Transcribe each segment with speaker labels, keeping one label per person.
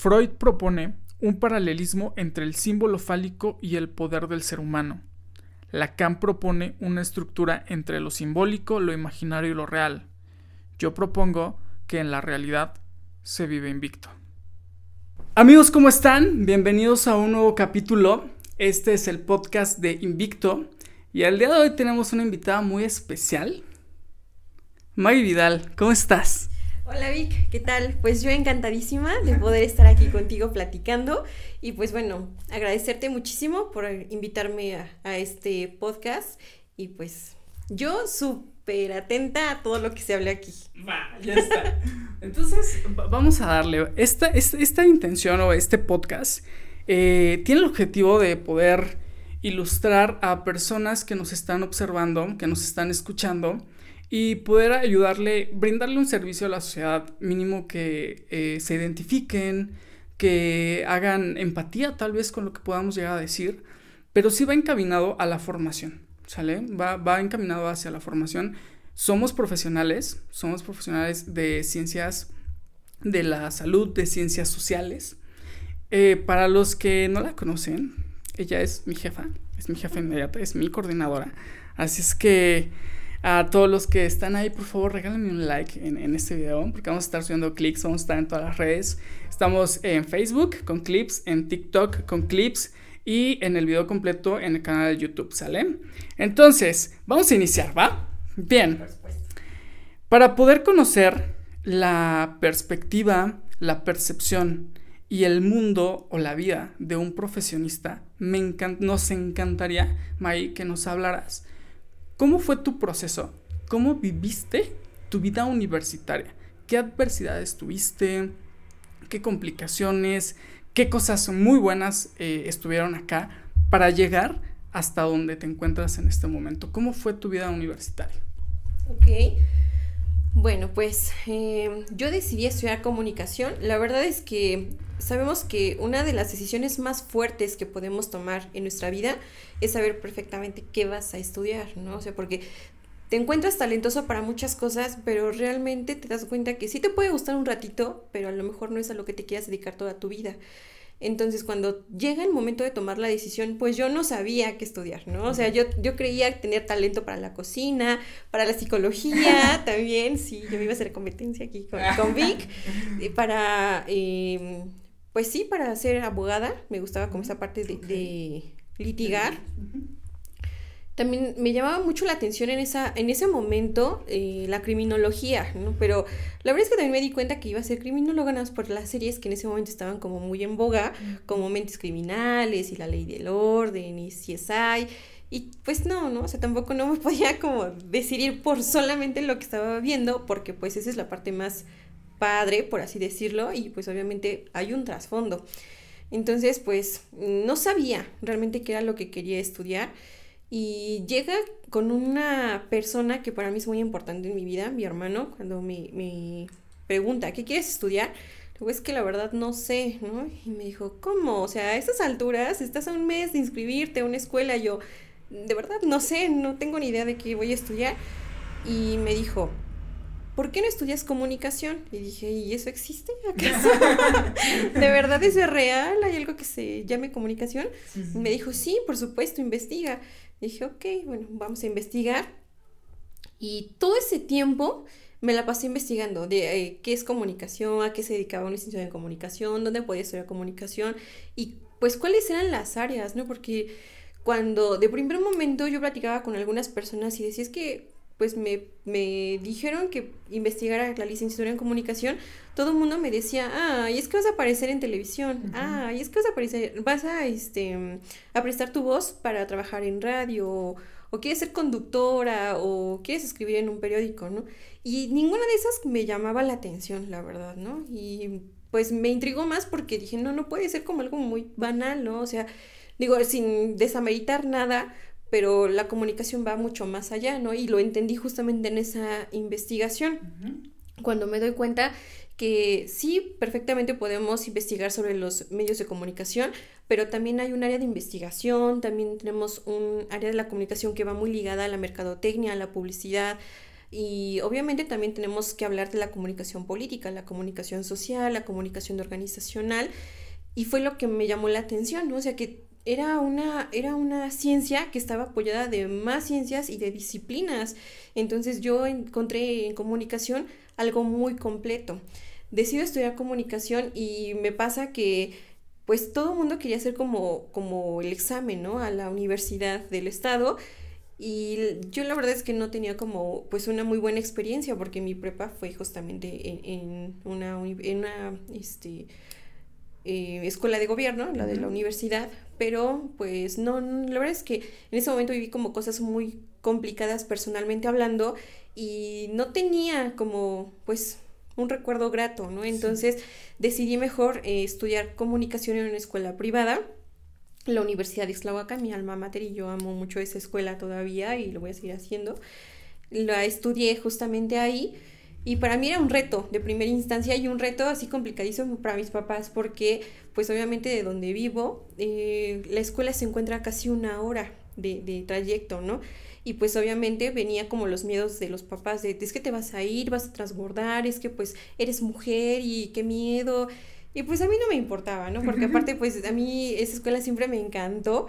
Speaker 1: Freud propone un paralelismo entre el símbolo fálico y el poder del ser humano. Lacan propone una estructura entre lo simbólico, lo imaginario y lo real. Yo propongo que en la realidad se vive invicto. Amigos, ¿cómo están? Bienvenidos a un nuevo capítulo. Este es el podcast de Invicto. Y al día de hoy tenemos una invitada muy especial. Maggie Vidal, ¿cómo estás?
Speaker 2: Hola Vic, ¿qué tal? Pues yo encantadísima de poder estar aquí contigo platicando y pues bueno, agradecerte muchísimo por invitarme a, este podcast y pues yo súper atenta a todo lo que se hable aquí.
Speaker 1: Va, ya está. Entonces, vamos a darle, esta, esta, intención o este podcast eh, tiene el objetivo de poder ilustrar a personas que nos están observando, que nos están escuchando, y poder ayudarle, brindarle un servicio a la sociedad mínimo que eh, se identifiquen, que hagan empatía tal vez con lo que podamos llegar a decir, pero sí va encaminado a la formación, ¿sale? Va, va encaminado hacia la formación. Somos profesionales, somos profesionales de ciencias de la salud, de ciencias sociales. Eh, para los que no la conocen, ella es mi jefa, es mi jefa inmediata, es mi coordinadora. Así es que a todos los que están ahí, por favor, regálenme un like en, este video, porque vamos a estar subiendo clips, vamos a estar en todas las redes. Estamos en Facebook con clips, en TikTok con clips y en el video completo en el canal de YouTube, ¿sale? Entonces, vamos a iniciar, ¿va? Bien. Para poder conocer la perspectiva, la percepción y el mundo o la vida de un profesionista, nos encantaría, May, que nos hablaras ¿Cómo fue tu proceso? ¿Cómo viviste tu vida universitaria? ¿Qué adversidades tuviste? ¿Qué complicaciones? ¿Qué cosas muy buenas eh, estuvieron acá para llegar hasta donde te encuentras en este momento? ¿Cómo fue tu vida universitaria?
Speaker 2: Ok. Bueno, pues eh, yo decidí estudiar comunicación. La verdad es que sabemos que una de las decisiones más fuertes que podemos tomar en nuestra vida es saber perfectamente qué vas a estudiar, ¿no? O sea, porque te encuentras talentoso para muchas cosas, pero realmente te das cuenta que sí te puede gustar un ratito, pero a lo mejor no es a lo que te quieras dedicar toda tu vida. Entonces, cuando llega el momento de tomar la decisión, pues yo no sabía qué estudiar, ¿no? O sea, yo, yo creía tener talento para la cocina, para la psicología también, sí, yo iba a hacer competencia aquí con, Vic, para, em, pues sí, para ser abogada, me gustaba como esa parte de, de litigar. También me llamaba mucho la atención en, esa, en ese momento eh, la criminología, ¿no? Pero la verdad es que también me di cuenta que iba a ser criminóloga nada más por las series que en ese momento estaban como muy en boga, como Mentes Criminales y La Ley del Orden y CSI. Y pues no, ¿no? O sea, tampoco no me podía como decidir por solamente lo que estaba viendo, porque pues esa es la parte más padre, por así decirlo, y pues obviamente hay un trasfondo. Entonces, pues no sabía realmente qué era lo que quería estudiar y llega con una persona que para mí es muy importante en mi vida, mi hermano, cuando me, pregunta, ¿qué quieres estudiar? Digo, es que la verdad no sé, ¿no? Y me dijo, ¿cómo? O sea, a estas alturas estás a un mes de inscribirte a una escuela. Yo, de verdad, no sé, no tengo ni idea de qué voy a estudiar. Y me dijo, ¿por qué no estudias comunicación? Y dije, ¿y eso existe acaso? ¿De verdad eso es real? ¿Hay algo que se llame comunicación? Y me dijo, sí, por supuesto, investiga. Dije, ok, bueno, vamos a investigar. Y todo ese tiempo me la pasé investigando de eh, qué es comunicación, a qué se dedicaba una institución de comunicación, dónde podía estudiar comunicación y pues cuáles eran las áreas, ¿no? Porque cuando de primer momento yo platicaba con algunas personas y decía, es que pues me, me, dijeron que investigara la licenciatura en comunicación, todo el mundo me decía, ah, y es que vas a aparecer en televisión, ah, y es que vas a aparecer, vas a, este, a prestar tu voz para trabajar en radio, o, o, quieres ser conductora, o quieres escribir en un periódico, ¿no? Y ninguna de esas me llamaba la atención, la verdad, ¿no? Y pues me intrigó más porque dije, no, no puede ser como algo muy banal, ¿no? O sea, digo, sin desameritar nada, pero la comunicación va mucho más allá, ¿no? Y lo entendí justamente en esa investigación, cuando me doy cuenta que sí, perfectamente podemos investigar sobre los medios de comunicación, pero también hay un área de investigación, también tenemos un área de la comunicación que va muy ligada a la mercadotecnia, a la publicidad, Y obviamente también tenemos que hablar de la comunicación política, la comunicación social, la comunicación organizacional. Y fue lo que me llamó la atención, ¿no? O sea, que era una, era una ciencia que estaba apoyada de más ciencias y de disciplinas. Entonces yo encontré en comunicación algo muy completo. Decido estudiar comunicación y me pasa que pues todo el mundo quería hacer como, como el examen, ¿no? A la universidad del estado y yo la verdad es que no tenía como pues una muy buena experiencia porque mi prepa fue justamente en, en una, en una este, eh, escuela de gobierno, la de la universidad, pero pues no, la verdad es que en ese momento viví como cosas muy complicadas personalmente hablando y no tenía como pues un recuerdo grato, ¿no? Entonces decidí mejor eh, estudiar comunicación en una escuela privada la Universidad de Ixtlahuaca, mi alma mater, y yo amo mucho esa escuela todavía y lo voy a seguir haciendo. La estudié justamente ahí y para mí era un reto de primera instancia y un reto así complicadísimo para mis papás porque pues obviamente de donde vivo eh, la escuela se encuentra casi una hora de, de trayecto, ¿no? Y pues obviamente venía como los miedos de los papás de es que te vas a ir, vas a transbordar, es que pues eres mujer y qué miedo. Y pues a mí no me importaba, ¿no? Porque aparte, pues a mí esa escuela siempre me encantó.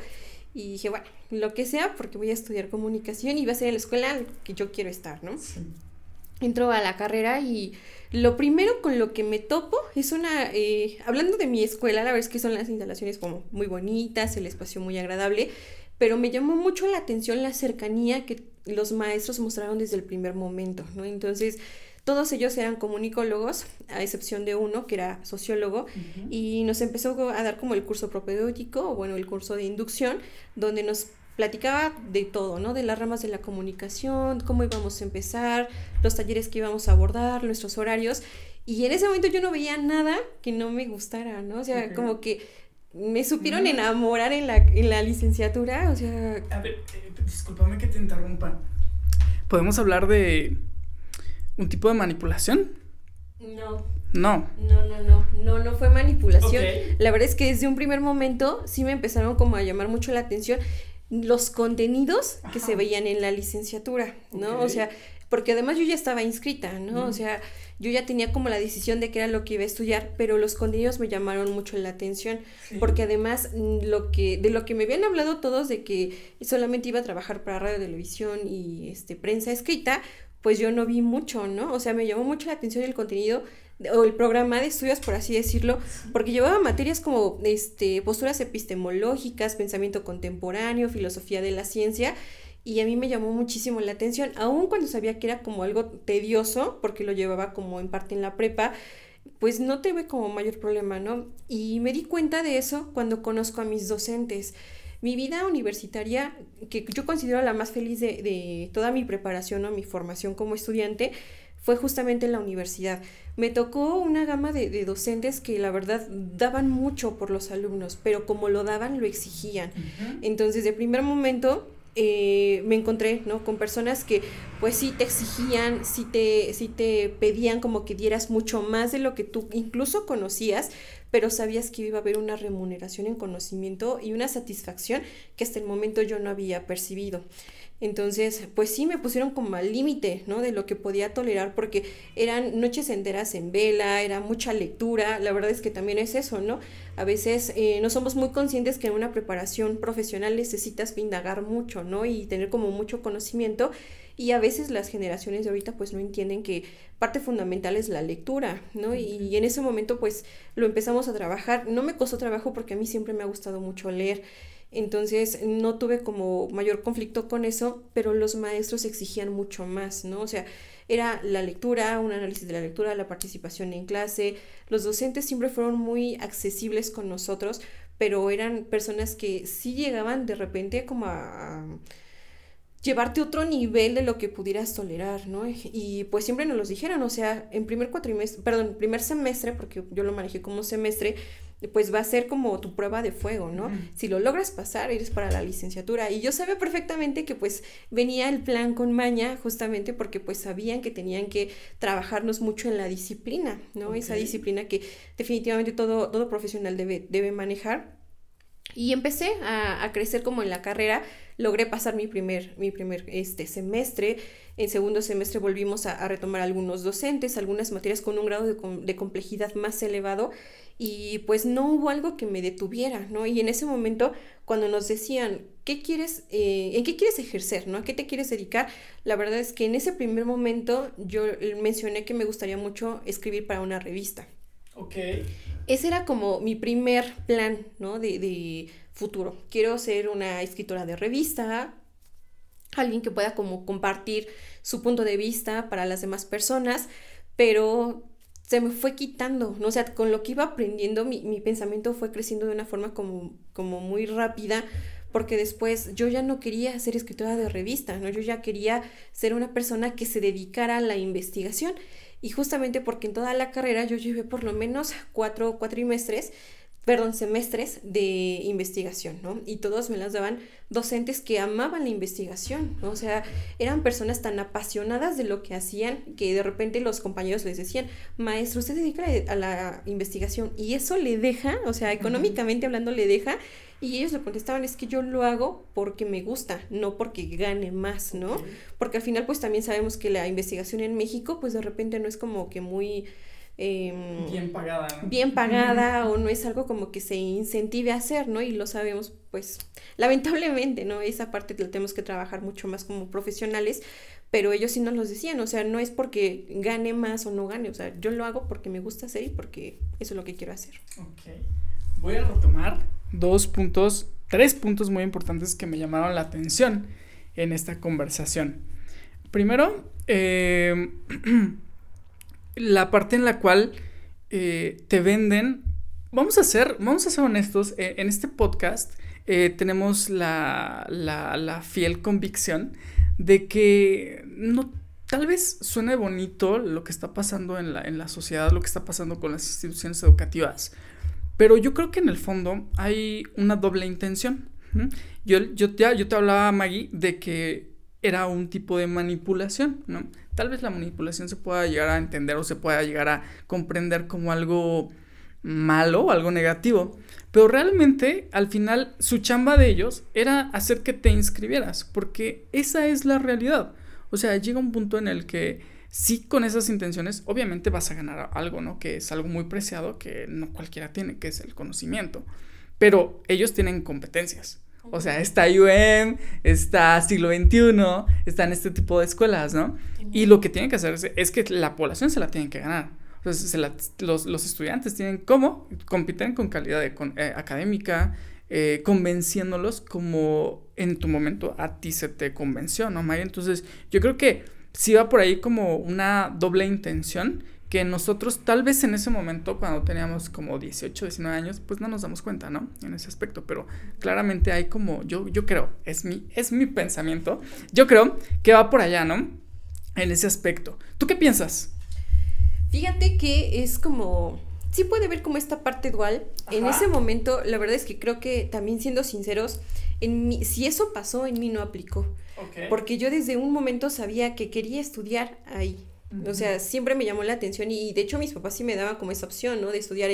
Speaker 2: Y dije, bueno, lo que sea, porque voy a estudiar comunicación y va a ser la escuela que yo quiero estar, ¿no? Entro a la carrera y lo primero con lo que me topo es una, eh, hablando de mi escuela, la verdad es que son las instalaciones como muy bonitas, el espacio muy agradable, pero me llamó mucho la atención la cercanía que los maestros mostraron desde el primer momento, ¿no? Entonces, todos ellos eran comunicólogos, a excepción de uno que era sociólogo, y nos empezó a dar como el curso propedéutico, o bueno, el curso de inducción, donde nos platicaba de todo, ¿no? De las ramas de la comunicación, cómo íbamos a empezar, los talleres que íbamos a abordar, nuestros horarios. Y en ese momento yo no veía nada que no me gustara, ¿no? O sea, como que me supieron enamorar en la, en la licenciatura, o sea...
Speaker 1: A ver, eh, discúlpame que te interrumpa. ¿Podemos hablar de un tipo de manipulación?
Speaker 2: No.
Speaker 1: No.
Speaker 2: No, no, no, no, no fue manipulación. La verdad es que desde un primer momento sí me empezaron como a llamar mucho la atención los contenidos que se veían en la licenciatura, ¿no? O sea, porque además yo ya estaba inscrita, ¿no? O sea, yo ya tenía como la decisión de qué era lo que iba a estudiar, pero los contenidos me llamaron mucho la atención, porque además mm, lo que, de lo que me habían hablado todos de que solamente iba a trabajar para radio, televisión y este, prensa escrita, pues yo no vi mucho, ¿no? O sea, me llamó mucho la atención el contenido o el programa de estudios, por así decirlo, porque llevaba materias como este, posturas epistemológicas, pensamiento contemporáneo, filosofía de la ciencia, y a mí me llamó muchísimo la atención, aun cuando sabía que era como algo tedioso, porque lo llevaba como en parte en la prepa, pues no tuve como mayor problema, ¿no? Y me di cuenta de eso cuando conozco a mis docentes. Mi vida universitaria, que yo considero la más feliz de, toda mi preparación o mi formación como estudiante, fue justamente en la universidad. Me tocó una gama de, docentes que la verdad daban mucho por los alumnos, pero como lo daban, lo exigían. Entonces, de primer momento, eh, me encontré, ¿no? Con personas que pues sí te exigían, sí te, sí te pedían como que dieras mucho más de lo que tú incluso conocías, pero sabías que iba a haber una remuneración en conocimiento y una satisfacción que hasta el momento yo no había percibido. Entonces, pues sí me pusieron como al límite, ¿no? De lo que podía tolerar porque eran noches enteras en vela, era mucha lectura, la verdad es que también es eso, ¿no? A veces eh, no somos muy conscientes que en una preparación profesional necesitas indagar mucho, ¿no? Y tener como mucho conocimiento y a veces las generaciones de ahorita pues no entienden que parte fundamental es la lectura, ¿no? Y, en ese momento pues lo empezamos a trabajar. No me costó trabajo porque a mí siempre me ha gustado mucho leer. Entonces no tuve como mayor conflicto con eso, pero los maestros exigían mucho más, ¿no? O sea, era la lectura, un análisis de la lectura, la participación en clase. Los docentes siempre fueron muy accesibles con nosotros, pero eran personas que sí llegaban de repente como a llevarte a otro nivel de lo que pudieras tolerar, ¿no? Y pues siempre nos los dijeron, o sea, en primer cuatrimestre, perdón, primer semestre, porque yo lo manejé como semestre, pues va a ser como tu prueba de fuego, ¿no? Si lo logras pasar, eres para la licenciatura. Y yo sabía perfectamente que pues venía el plan con maña, justamente porque pues sabían que tenían que trabajarnos mucho en la disciplina, ¿no? Esa disciplina que definitivamente todo, todo profesional debe, debe manejar Y empecé a, crecer como en la carrera, logré pasar mi primer, mi primer este, semestre, en segundo semestre volvimos a, retomar algunos docentes, algunas materias con un grado de, complejidad más elevado y pues no hubo algo que me detuviera, ¿no? Y en ese momento, cuando nos decían, ¿qué quieres, eh, en qué quieres ejercer, ¿no? ¿A qué te quieres dedicar? La verdad es que en ese primer momento yo mencioné que me gustaría mucho escribir para una revista.
Speaker 1: Ok.
Speaker 2: Ese era como mi primer plan, ¿no? De, futuro. Quiero ser una escritora de revista, alguien que pueda como compartir su punto de vista para las demás personas, pero se me fue quitando, ¿no? O sea, con lo que iba aprendiendo, mi, mi pensamiento fue creciendo de una forma como, como muy rápida, porque después yo ya no quería ser escritora de revista, ¿no? Yo ya quería ser una persona que se dedicara a la investigación. Y justamente porque en toda la carrera yo llevé por lo menos cuatro cuatrimestres perdón, semestres de investigación, ¿no? Y todos me las daban docentes que amaban la investigación, ¿no? O sea, eran personas tan apasionadas de lo que hacían que de repente los compañeros les decían, maestro, usted se dedica a la investigación y eso le deja, o sea, económicamente hablando le deja, y ellos le contestaban, es que yo lo hago porque me gusta, no porque gane más, ¿no? Porque al final pues también sabemos que la investigación en México pues de repente no es como que muy
Speaker 1: Em, bien pagada.
Speaker 2: Bien pagada o no es algo como que se incentive a hacer, ¿no? Y lo sabemos, pues, lamentablemente, ¿no? Esa parte la tenemos que trabajar mucho más como profesionales, pero ellos sí nos lo decían, o sea, no es porque gane más o no gane, o sea, yo lo hago porque me gusta hacer y porque eso es lo que quiero hacer.
Speaker 1: Ok. Voy a retomar dos puntos, tres puntos muy importantes que me llamaron la atención en esta conversación. Primero, eh, la parte en la cual eh, te venden. Vamos a ser, vamos a ser honestos, eh, en este podcast eh, tenemos la, la, fiel convicción de que no, tal vez suene bonito lo que está pasando en la, en la sociedad, lo que está pasando con las instituciones educativas, pero yo creo que en el fondo hay una doble intención. Yo, yo, te, yo te hablaba, Maggie, de que era un tipo de manipulación, ¿no? Tal vez la manipulación se pueda llegar a entender o se pueda llegar a comprender como algo malo o algo negativo. Pero realmente, al final, su chamba de ellos era hacer que te inscribieras, porque esa es la realidad. O sea, llega un punto en el que sí con esas intenciones, obviamente vas a ganar algo, ¿no? Que es algo muy preciado que no cualquiera tiene, que es el conocimiento. Pero ellos tienen competencias. O sea, está UM, está siglo XXI, están este tipo de escuelas, ¿no? Y lo que tienen que hacer es, que la población se la tiene que ganar. los, estudiantes tienen cómo compiten con calidad eh, académica, eh, convenciéndolos como en tu momento a ti se te convenció, ¿no, Maya? Entonces, yo creo que sí va por ahí como una doble intención que nosotros tal vez en ese momento, cuando teníamos como 18, 19 años, pues no nos damos cuenta, ¿no? En ese aspecto, pero claramente hay como, yo, yo creo, es mi, es mi pensamiento, yo creo que va por allá, ¿no? En ese aspecto. ¿Tú qué piensas?
Speaker 2: Fíjate que es como, sí puede ver como esta parte dual. En ese momento, la verdad es que creo que también siendo sinceros, en mí, si eso pasó, en mí no aplicó. Porque yo desde un momento sabía que quería estudiar ahí. O sea, siempre me llamó la atención y, de hecho mis papás sí me daban como esa opción, ¿no? De estudiar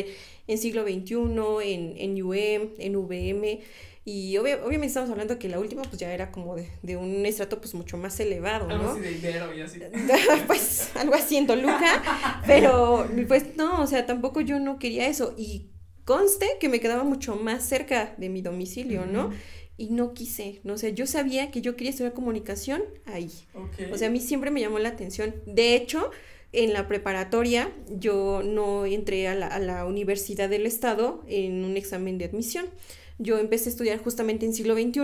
Speaker 2: en, siglo XXI, en, en UM, en VM. Y obviamente estamos hablando que la última pues ya era como de, un estrato pues mucho más elevado, ¿no?
Speaker 1: Algo así de Ibero y así.
Speaker 2: pues algo así en Toluca, pero pues no, o sea, tampoco yo no quería eso. Y conste que me quedaba mucho más cerca de mi domicilio, ¿no? Y no quise, ¿no? O sea, yo sabía que yo quería estudiar comunicación ahí. O sea, a mí siempre me llamó la atención. De hecho, en la preparatoria yo no entré a la, a la Universidad del Estado en un examen de admisión. Yo empecé a estudiar justamente en siglo XXI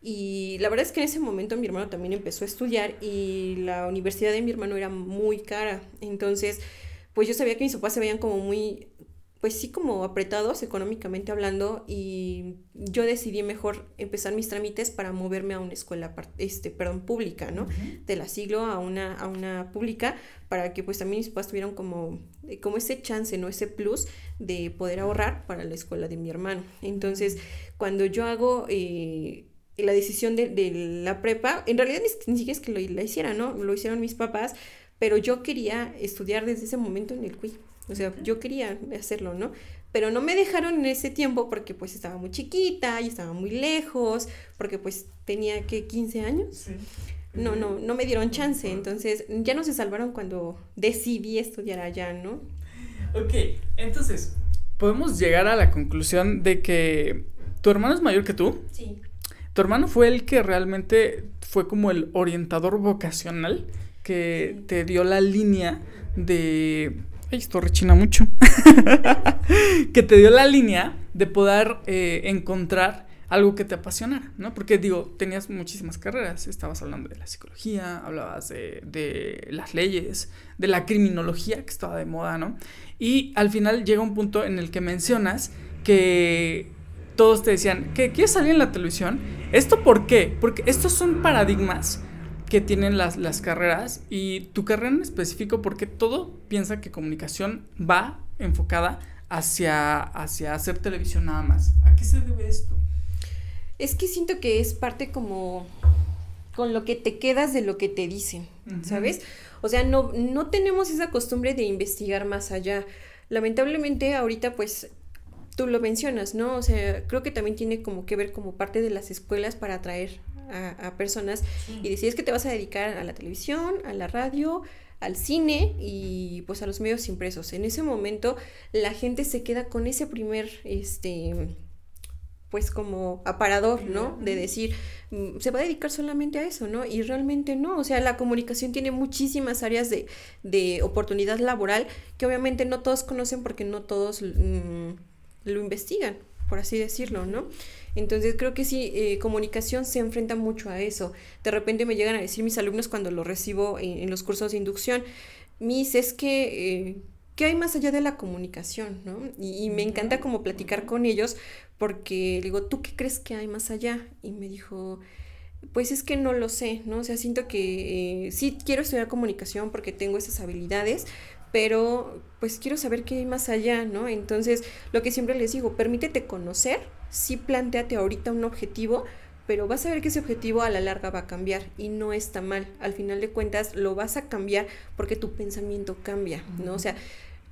Speaker 2: y la verdad es que en ese momento mi hermano también empezó a estudiar y la universidad de mi hermano era muy cara. Entonces, pues yo sabía que mis papás se veían como muy pues sí como apretados económicamente hablando y yo decidí mejor empezar mis trámites para moverme a una escuela este perdón pública no de la siglo a una a una pública para que pues también mis papás tuvieran como eh, como ese chance no ese plus de poder ahorrar para la escuela de mi hermano. Entonces cuando yo hago eh, la decisión de, de, la prepa en realidad ni, ni siquiera es que lo, la hiciera no lo hicieron mis papás pero yo quería estudiar desde ese momento en el CUI o sea, yo quería hacerlo, ¿no? pero no me dejaron en ese tiempo porque pues estaba muy chiquita y estaba muy lejos, porque pues tenía que 15 años. No, no, no me dieron chance, entonces ya no se salvaron cuando decidí estudiar allá, ¿no?
Speaker 1: Ok, entonces, podemos llegar a la conclusión de que tu hermano es mayor que tú.
Speaker 2: Sí.
Speaker 1: Tu hermano fue el que realmente fue como el orientador vocacional que te dio la línea de Ay, esto rechina mucho. que te dio la línea de poder eh, encontrar algo que te apasionara, ¿no? Porque digo, tenías muchísimas carreras, estabas hablando de la psicología, hablabas de, de, las leyes, de la criminología que estaba de moda, ¿no? Y al final llega un punto en el que mencionas que todos te decían, ¿que quieres salir en la televisión? ¿Esto por qué? Porque estos son paradigmas que tienen las, las carreras y tu carrera en específico, porque todo piensa que comunicación va enfocada hacia, hacia hacer televisión nada más. ¿A qué se debe esto?
Speaker 2: Es que siento que es parte como con lo que te quedas de lo que te dicen, ¿sabes? O sea, no, no tenemos esa costumbre de investigar más allá. Lamentablemente ahorita pues tú lo mencionas, ¿no? O sea, creo que también tiene como que ver como parte de las escuelas para atraer a, personas y decides que te vas a dedicar a la televisión, a la radio, al cine y pues a los medios impresos. En ese momento la gente se queda con ese primer, este, pues como aparador, ¿no? De decir, mm, se va a dedicar solamente a eso, ¿no? Y realmente no, o sea, la comunicación tiene muchísimas áreas de, de oportunidad laboral que obviamente no todos conocen porque no todos mm, lo investigan, por así decirlo, ¿no? Entonces creo que sí, eh, comunicación se enfrenta mucho a eso. De repente me llegan a decir mis alumnos cuando lo recibo en, los cursos de inducción, mis, es que... Eh, ¿Qué hay más allá de la comunicación? ¿no? Y, me encanta como platicar con ellos porque digo, ¿tú qué crees que hay más allá? Y me dijo, pues es que no lo sé, ¿no? O sea, siento que eh, sí quiero estudiar comunicación porque tengo esas habilidades, pero pues quiero saber qué hay más allá, ¿no? Entonces, lo que siempre les digo, permítete conocer sí planteate ahorita un objetivo, pero vas a ver que ese objetivo a la larga va a cambiar y no está mal. Al final de cuentas lo vas a cambiar porque tu pensamiento cambia, ¿no? O sea,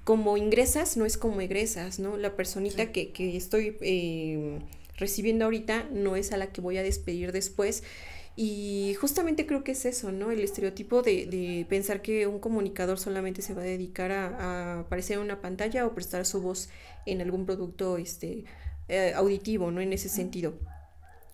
Speaker 2: como ingresas no es como egresas, ¿no? La personita que, que, estoy eh, recibiendo ahorita no es a la que voy a despedir después. Y justamente creo que es eso, ¿no? El estereotipo de, de pensar que un comunicador solamente se va a dedicar a, a, aparecer en una pantalla o prestar su voz en algún producto este, eh, auditivo, ¿no? En ese sentido.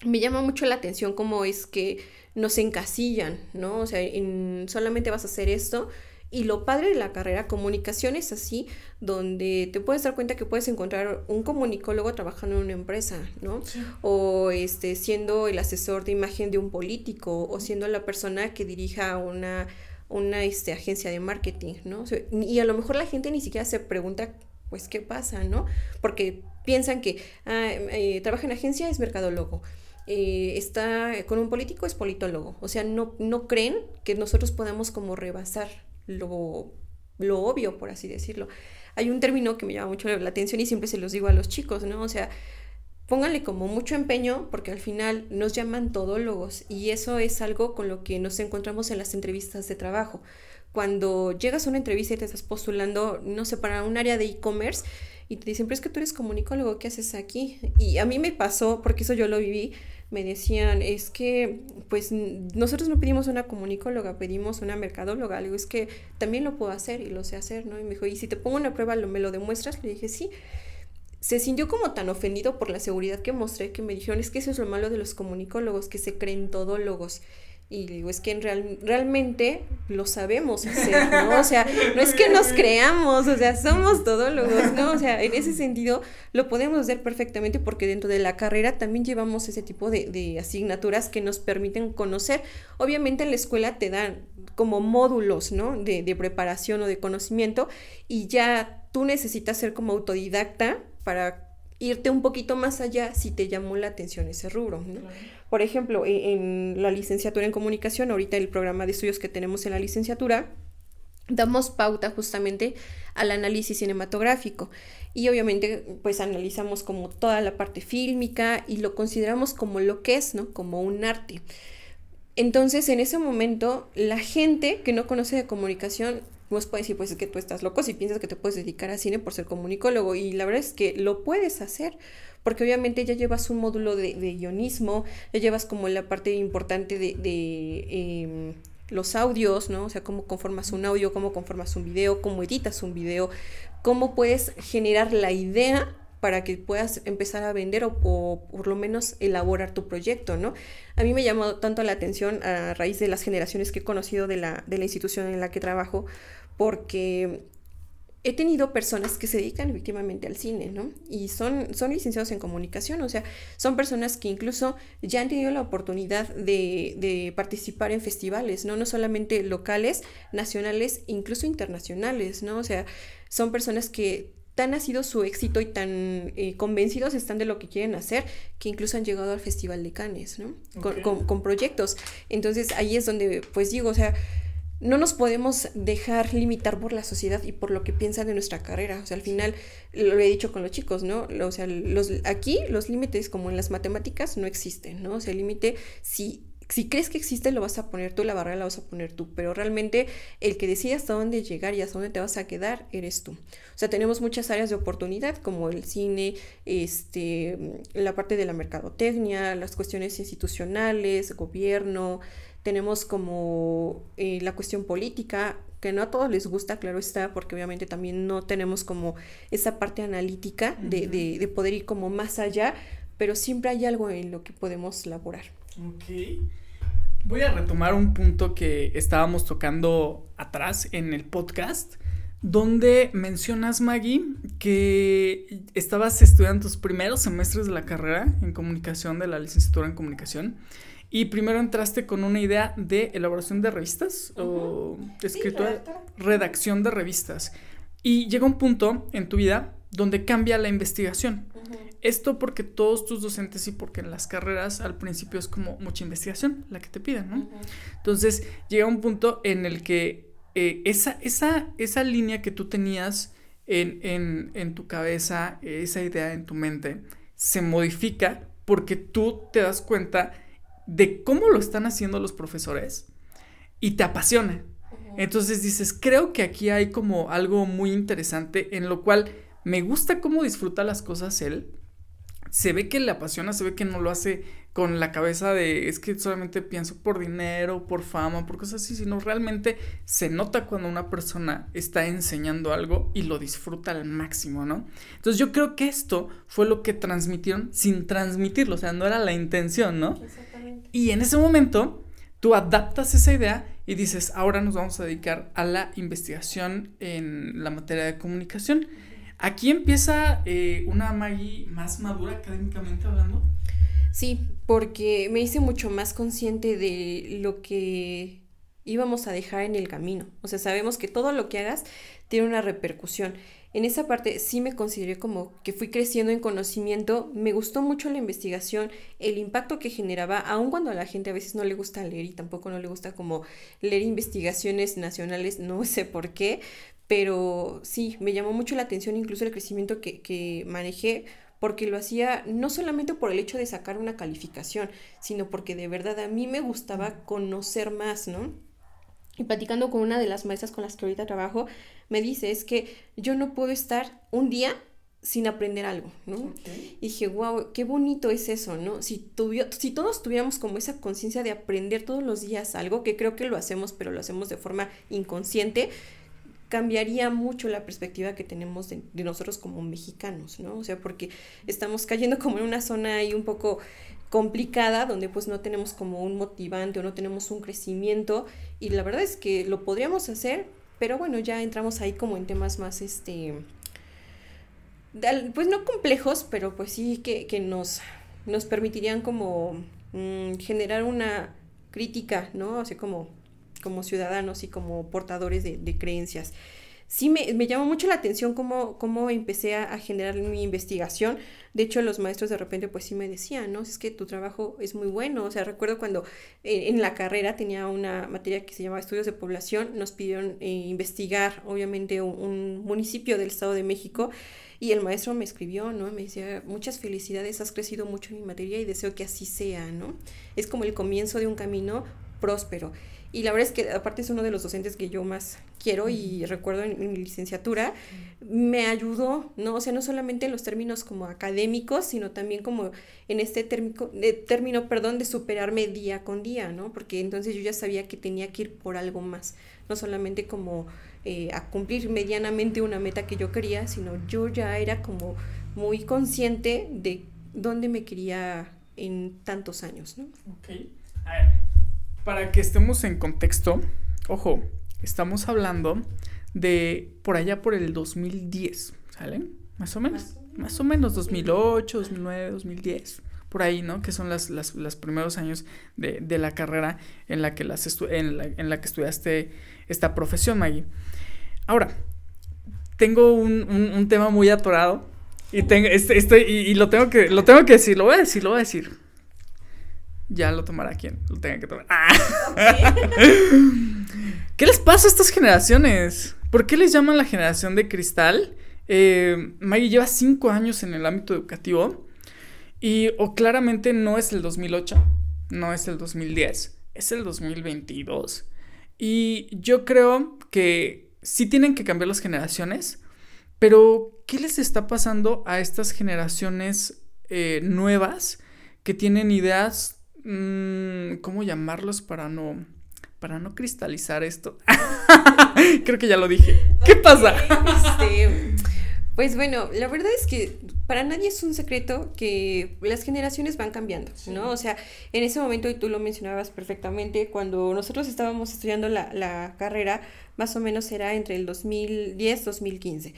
Speaker 2: Me llama mucho la atención cómo es que nos encasillan, ¿no? O sea, en, solamente vas a hacer esto. Y lo padre de la carrera comunicación es así, donde te puedes dar cuenta que puedes encontrar un comunicólogo trabajando en una empresa, ¿no? O este, siendo el asesor de imagen de un político, o siendo la persona que dirija una, una este, agencia de marketing, ¿no? y a lo mejor la gente ni siquiera se pregunta, pues, ¿qué pasa, no? Porque piensan que ah, eh, trabaja en agencia, es mercadólogo. Eh, está con un político, es politólogo. O sea, no, no creen que nosotros podamos como rebasar lo, lo obvio, por así decirlo. Hay un término que me llama mucho la atención y siempre se los digo a los chicos, ¿no? O sea, pónganle como mucho empeño porque al final nos llaman todólogos y eso es algo con lo que nos encontramos en las entrevistas de trabajo. Cuando llegas a una entrevista y te estás postulando, no sé, para un área de e-commerce, y te dicen, pero es que tú eres comunicólogo, ¿qué haces aquí? Y a mí me pasó, porque eso yo lo viví, me decían, es que, pues, nosotros no pedimos una comunicóloga, pedimos una mercadóloga. Digo, es que también lo puedo hacer y lo sé hacer, ¿no? Y me dijo, ¿y si te pongo una prueba, ¿me lo demuestras? Le dije, sí. Se sintió como tan ofendido por la seguridad que mostré que me dijeron, es que eso es lo malo de los comunicólogos, que se creen todólogos. Y digo, es que en real, realmente lo sabemos hacer, ¿no? O sea, no es que nos creamos, o sea, somos todólogos, ¿no? O sea, en ese sentido lo podemos hacer perfectamente porque dentro de la carrera también llevamos ese tipo de, de asignaturas que nos permiten conocer. Obviamente en la escuela te dan como módulos, ¿no? De, de preparación o de conocimiento y ya tú necesitas ser como autodidacta para irte un poquito más allá si te llamó la atención ese rubro, ¿no? Por ejemplo, e, en, la licenciatura en comunicación, ahorita el programa de estudios que tenemos en la licenciatura, damos pauta justamente al análisis cinematográfico y obviamente pues analizamos como toda la parte fílmica y lo consideramos como lo que es, ¿no? Como un arte. Entonces, en ese momento, la gente que no conoce de comunicación nos pueden decir, pues es que tú estás loco si piensas que te puedes dedicar a cine por ser comunicólogo. Y la verdad es que lo puedes hacer, porque obviamente ya llevas un módulo de, guionismo, ya llevas como la parte importante de, em, los audios, ¿no? O sea, cómo conformas un audio, cómo conformas un video, cómo editas un video, cómo puedes generar la idea para que puedas empezar a vender o, por lo menos elaborar tu proyecto, ¿no? A mí me llamó tanto la atención a raíz de las generaciones que he conocido de la, de la institución en la que trabajo, porque he tenido personas que se dedican efectivamente al cine, ¿no? Y son, son licenciados en comunicación, o sea, son personas que incluso ya han tenido la oportunidad de, de, participar en festivales, ¿no? No solamente locales, nacionales, incluso internacionales, ¿no? O sea, son personas que tan ha sido su éxito y tan eh, convencidos están de lo que quieren hacer que incluso han llegado al Festival de Cannes, ¿no? Con, con, proyectos. Entonces ahí es donde, pues digo, o sea, no nos podemos dejar limitar por la sociedad y por lo que piensan de nuestra carrera. O sea, al final, lo he dicho con los chicos, ¿no? O sea, los, aquí los límites, como en las matemáticas, no existen, ¿no? O sea, el límite, si, si crees que existe, lo vas a poner tú, la barrera la vas a poner tú, pero realmente el que decide hasta dónde llegar y hasta dónde te vas a quedar, eres tú. O sea, tenemos muchas áreas de oportunidad, como el cine, este, la parte de la mercadotecnia, las cuestiones institucionales, gobierno, tenemos como eh, la cuestión política, que no a todos les gusta, claro está, porque obviamente también no tenemos como esa parte analítica de, de, poder ir como más allá, pero siempre hay algo en lo que podemos laborar.
Speaker 1: Ok. Voy a retomar un punto que estábamos tocando atrás en el podcast, donde mencionas, Maggie, que estabas estudiando tus primeros semestres de la carrera en comunicación, de la licenciatura en comunicación, y primero entraste con una idea de elaboración de revistas o escritura, redacción de revistas. Y llega un punto en tu vida donde cambia la investigación. Esto porque todos tus docentes y porque en las carreras al principio es como mucha investigación la que te piden, ¿no? Entonces llega un punto en el que eh, esa, esa, esa línea que tú tenías en, en, en tu cabeza, esa idea en tu mente, se modifica porque tú te das cuenta de cómo lo están haciendo los profesores y te apasiona. Entonces dices, creo que aquí hay como algo muy interesante en lo cual me gusta cómo disfruta las cosas él. Se ve que le apasiona, se ve que no lo hace con la cabeza de es que solamente pienso por dinero, por fama, por cosas así, sino realmente se nota cuando una persona está enseñando algo y lo disfruta al máximo, ¿no? Entonces yo creo que esto fue lo que transmitieron sin transmitirlo, o sea, no era la intención, ¿no? Y en ese momento tú adaptas esa idea y dices, ahora nos vamos a dedicar a la investigación en la materia de comunicación. Aquí empieza eh, una Maggie más madura académicamente hablando.
Speaker 2: Sí, porque me hice mucho más consciente de lo que íbamos a dejar en el camino. O sea, sabemos que todo lo que hagas tiene una repercusión en esa parte sí me consideré como que fui creciendo en conocimiento, me gustó mucho la investigación, el impacto que generaba, aun cuando a la gente a veces no le gusta leer y tampoco no le gusta como leer investigaciones nacionales, no sé por qué, pero sí, me llamó mucho la atención incluso el crecimiento que, que manejé porque lo hacía no solamente por el hecho de sacar una calificación, sino porque de verdad a mí me gustaba conocer más, ¿no? Y platicando con una de las maestras con las que ahorita trabajo, me dice, es que yo no puedo estar un día sin aprender algo, ¿no? Y dije, wow, qué bonito es eso, ¿no? Si, si todos tuviéramos como esa conciencia de aprender todos los días algo, que creo que lo hacemos, pero lo hacemos de forma inconsciente, cambiaría mucho la perspectiva que tenemos de, de, nosotros como mexicanos, ¿no? O sea, porque estamos cayendo como en una zona ahí un poco complicada, donde pues no tenemos como un motivante o no tenemos un crecimiento, y la verdad es que lo podríamos hacer, pero bueno, ya entramos ahí como en temas más, este, pues no complejos, pero pues sí que, que nos, nos permitirían como mm, generar una crítica, ¿no? O como, como ciudadanos y como portadores de creencias sí me, me, llamó mucho la atención cómo, cómo empecé a, generar mi investigación. De hecho, los maestros de repente pues sí me decían, ¿no? Es que tu trabajo es muy bueno. O sea, recuerdo cuando eh, en la carrera tenía una materia que se llamaba Estudios de Población, nos pidieron eh, investigar, obviamente, un, municipio del Estado de México. Y el maestro me escribió, ¿no? Me decía, muchas felicidades, has crecido mucho en mi materia y deseo que así sea, ¿no? Es como el comienzo de un camino próspero. Y la verdad es que aparte es uno de los docentes que yo más quiero y recuerdo en, mi licenciatura, me ayudó, ¿no? O sea, no solamente en los términos como académicos, sino también como en este término, término, perdón, de superarme día con día, ¿no? Porque entonces yo ya sabía que tenía que ir por algo más, no solamente como eh, a cumplir medianamente una meta que yo quería, sino yo ya era como muy consciente de dónde me quería en tantos años, ¿no?
Speaker 1: Ok. A ver, para que estemos en contexto, ojo, estamos hablando de por allá por el 2010, ¿sale? Más o menos. Más o menos, 2008, 2009, 2010 por ahí, ¿no? Que son las, las, los primeros años de, de, la carrera en la, que las en, la, en la que estudiaste esta profesión, Maggie. Ahora, tengo un, un, un tema muy atorado y, tengo, este, estoy, y, y, lo, tengo que, lo tengo que decir, lo voy a decir, lo voy a decir. Ya lo tomará quien lo tenga que tomar. Ah. ¿Qué les pasa a estas generaciones? ¿Por qué les llaman la generación de cristal? Eh, Maggie lleva cinco años en el ámbito educativo y o claramente no es el 2008, no es el 2010, es el 2022. Y yo creo que sí tienen que cambiar las generaciones, pero ¿qué les está pasando a estas generaciones eh, nuevas que tienen ideas ¿cómo llamarlos para no para no cristalizar esto? Creo que ya lo dije. ¿Qué pasa?
Speaker 2: Este, pues bueno, la verdad es que para nadie es un secreto que las generaciones van cambiando, ¿no? O sea, en ese momento, y tú lo mencionabas perfectamente, cuando nosotros estábamos estudiando la, la carrera, más o menos era entre el 2010-2015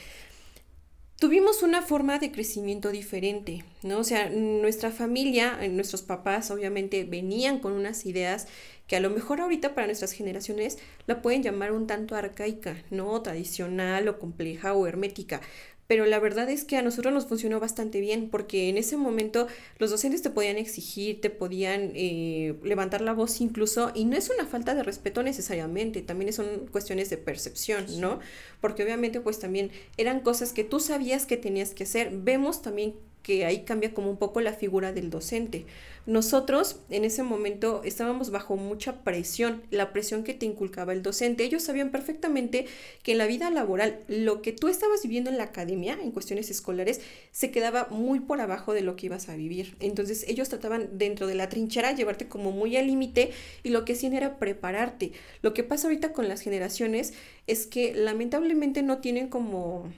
Speaker 2: tuvimos una forma de crecimiento diferente, ¿no? O sea, nuestra familia, eh, nuestros papás obviamente venían con unas ideas que a lo mejor ahorita para nuestras generaciones la pueden llamar un tanto arcaica, ¿no? Tradicional o compleja o hermética pero la verdad es que a nosotros nos funcionó bastante bien porque en ese momento los docentes te podían exigir, te podían eh, levantar la voz incluso, y no es una falta de respeto necesariamente, también son cuestiones de percepción, ¿no? Porque obviamente pues también eran cosas que tú sabías que tenías que hacer. Vemos también que ahí cambia como un poco la figura del docente. Nosotros en ese momento estábamos bajo mucha presión, la presión que te inculcaba el docente. Ellos sabían perfectamente que en la vida laboral lo que tú estabas viviendo en la academia, en cuestiones escolares, se quedaba muy por abajo de lo que ibas a vivir. Entonces ellos trataban dentro de la trinchera llevarte como muy al límite y lo que hacían era prepararte. Lo que pasa ahorita con las generaciones es que lamentablemente no tienen como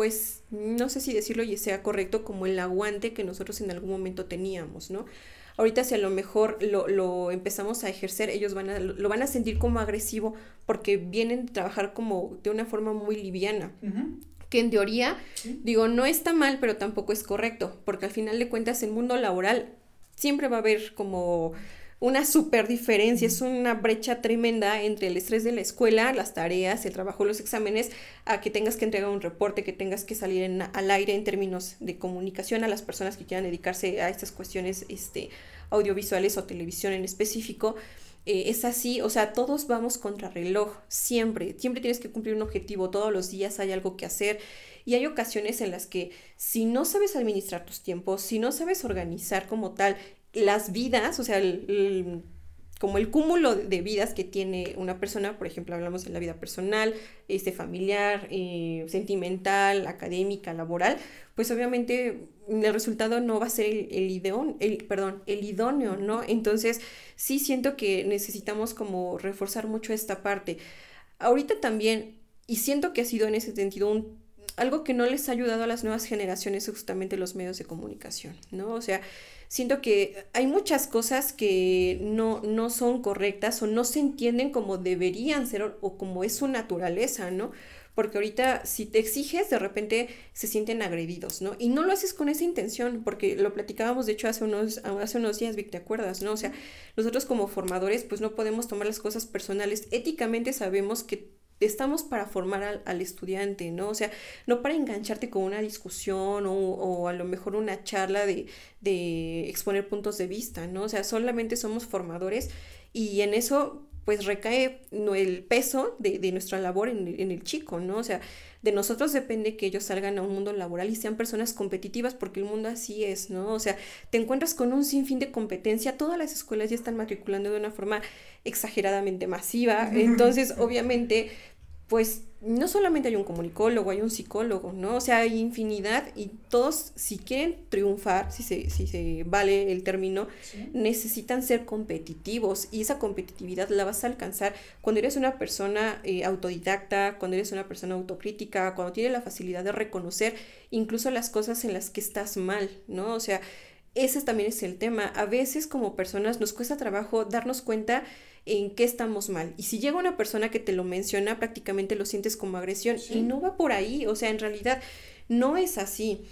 Speaker 2: pues no sé si decirlo y sea correcto, como el aguante que nosotros en algún momento teníamos, ¿no? Ahorita si a lo mejor lo, lo empezamos a ejercer, ellos van a, lo van a sentir como agresivo porque vienen a trabajar como de una forma muy liviana. que en teoría, digo, no está mal, pero tampoco es correcto, porque al final de cuentas, el mundo laboral siempre va a haber como una super diferencia, es una brecha tremenda entre el estrés de la escuela, las tareas, el trabajo, los exámenes, a que tengas que entregar un reporte, que tengas que salir al aire en términos de comunicación a las personas que quieran dedicarse a estas cuestiones este, audiovisuales o televisión en específico. Eh, es así, o sea, todos vamos contra reloj, siempre, siempre tienes que cumplir un objetivo, todos los días hay algo que hacer y hay ocasiones en las que si no sabes administrar tus tiempos, si no sabes organizar como tal las vidas, o sea, como el cúmulo de vidas que tiene una persona, por ejemplo, hablamos de la vida personal, este, familiar, eh, sentimental, académica, laboral, pues obviamente el resultado no va a ser el, el, el, perdón, el idóneo, ¿no? Entonces, sí siento que necesitamos como reforzar mucho esta parte. Ahorita también, y siento que ha sido en ese sentido un algo que no les ha ayudado a las nuevas generaciones es justamente los medios de comunicación, ¿no? O sea, siento que hay muchas cosas que no, no son correctas o no se entienden como deberían ser o, como es su naturaleza, ¿no? Porque ahorita si te exiges, de repente se sienten agredidos, ¿no? Y no lo haces con esa intención, porque lo platicábamos, de hecho, hace unos, hace unos días, Vic, ¿te acuerdas, no? O sea, nosotros como formadores, pues no podemos tomar las cosas personales. Éticamente sabemos que estamos para formar al, estudiante, ¿no? O sea, no para engancharte con una discusión o, a lo mejor una charla de, de, exponer puntos de vista, ¿no? O sea, solamente somos formadores y en eso pues recae el peso de, nuestra labor en, en, el chico, ¿no? O sea, de nosotros depende que ellos salgan a un mundo laboral y sean personas competitivas porque el mundo así es, ¿no? O sea, te encuentras con un sinfín de competencia, todas las escuelas ya están matriculando de una forma exageradamente masiva, entonces obviamente pues no solamente hay un comunicólogo, hay un psicólogo, ¿no? O sea, hay infinidad y todos, si quieren triunfar, si se, si se vale el término, necesitan ser competitivos y esa competitividad la vas a alcanzar cuando eres una persona eh, autodidacta, cuando eres una persona autocrítica, cuando tienes la facilidad de reconocer incluso las cosas en las que estás mal, ¿no? O sea, ese también es el tema. A veces como personas nos cuesta trabajo darnos cuenta en qué estamos mal. Y si llega una persona que te lo menciona, prácticamente lo sientes como agresión y no va por ahí, o sea, en realidad no es así.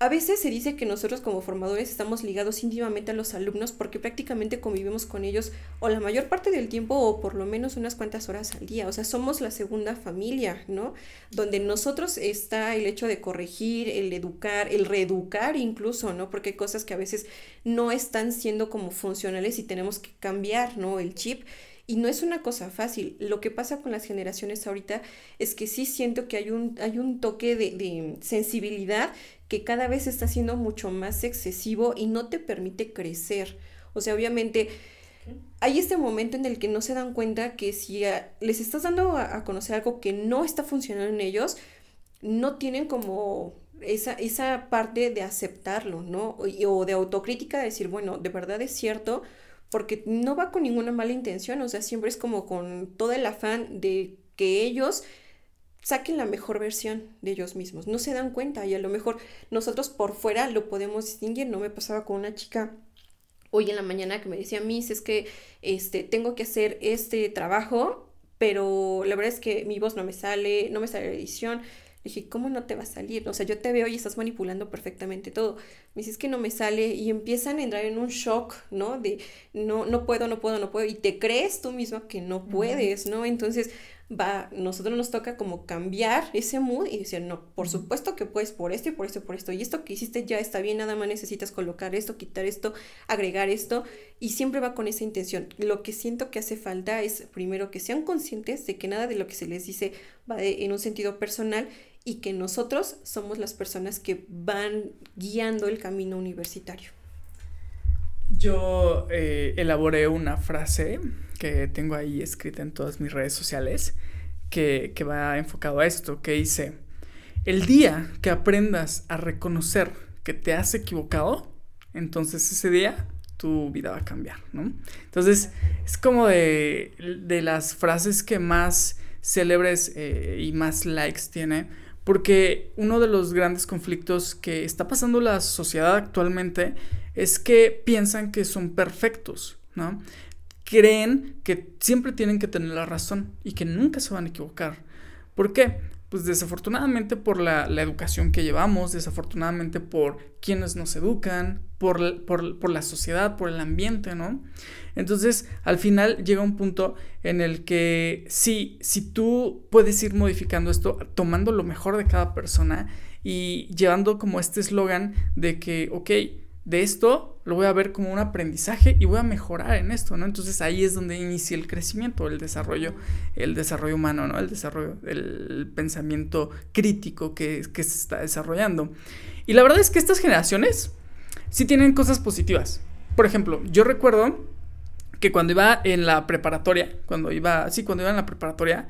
Speaker 2: A veces se dice que nosotros como formadores estamos ligados íntimamente a los alumnos porque prácticamente convivimos con ellos o la mayor parte del tiempo o por lo menos unas cuantas horas al día. O sea, somos la segunda familia, ¿no? Donde nosotros está el hecho de corregir, el educar, el reeducar incluso, ¿no? Porque hay cosas que a veces no están siendo como funcionales y tenemos que cambiar, ¿no? El chip. Y no es una cosa fácil. Lo que pasa con las generaciones ahorita es que sí siento que hay un, hay un toque de, de sensibilidad que cada vez está siendo mucho más excesivo y no te permite crecer. O sea, obviamente hay este momento en el que no se dan cuenta que si les estás dando a, conocer algo que no está funcionando en ellos, no tienen como esa, esa parte de aceptarlo, ¿no? O, de autocrítica, de decir, bueno, de verdad es cierto, porque no va con ninguna mala intención, o sea, siempre es como con todo el afán de que ellos saquen la mejor versión de ellos mismos. No se dan cuenta y a lo mejor nosotros por fuera lo podemos distinguir. No me pasaba con una chica hoy en la mañana que me decía, Miss, es que este, tengo que hacer este trabajo, pero la verdad es que mi voz no me sale, no me sale la edición. Dije, ¿cómo no te va a salir? O sea, yo te veo y estás manipulando perfectamente todo. Me dice, es que no me sale y empiezan a entrar en un shock, ¿no? De no, no puedo, no puedo, no puedo. Y te crees tú mismo que no puedes, ¿no? Entonces, va, nosotros nos toca como cambiar ese mood y decir, no, por supuesto que puedes por esto y por esto y por esto, y esto que hiciste ya está bien, nada más necesitas colocar esto, quitar esto, agregar esto, y siempre va con esa intención. Lo que siento que hace falta es, primero, que sean conscientes de que nada de lo que se les dice va en un sentido personal y que nosotros somos las personas que van guiando el camino universitario.
Speaker 1: Yo eh, elaboré una frase que tengo ahí escrita en todas mis redes sociales que, que va enfocado a esto, que dice, el día que aprendas a reconocer que te has equivocado, entonces ese día tu vida va a cambiar, ¿no? Entonces es como de, de las frases que más célebres eh, y más likes tiene, porque uno de los grandes conflictos que está pasando la sociedad actualmente es que piensan que son perfectos, ¿no? Creen que siempre tienen que tener la razón y que nunca se van a equivocar. ¿Por qué? Pues desafortunadamente por la, educación que llevamos, desafortunadamente por quienes nos educan, por, por, la sociedad, por el ambiente, ¿no? Entonces, al final llega un punto en el que sí, si tú puedes ir modificando esto, tomando lo mejor de cada persona y llevando como este eslogan de que, ok, de esto lo voy a ver como un aprendizaje y voy a mejorar en esto, ¿no? Entonces ahí es donde inicia el crecimiento, el desarrollo, el desarrollo humano, ¿no? El desarrollo, el pensamiento crítico que, que se está desarrollando. Y la verdad es que estas generaciones sí tienen cosas positivas. Por ejemplo, yo recuerdo que cuando iba en la preparatoria, cuando iba, sí, cuando iba en la preparatoria,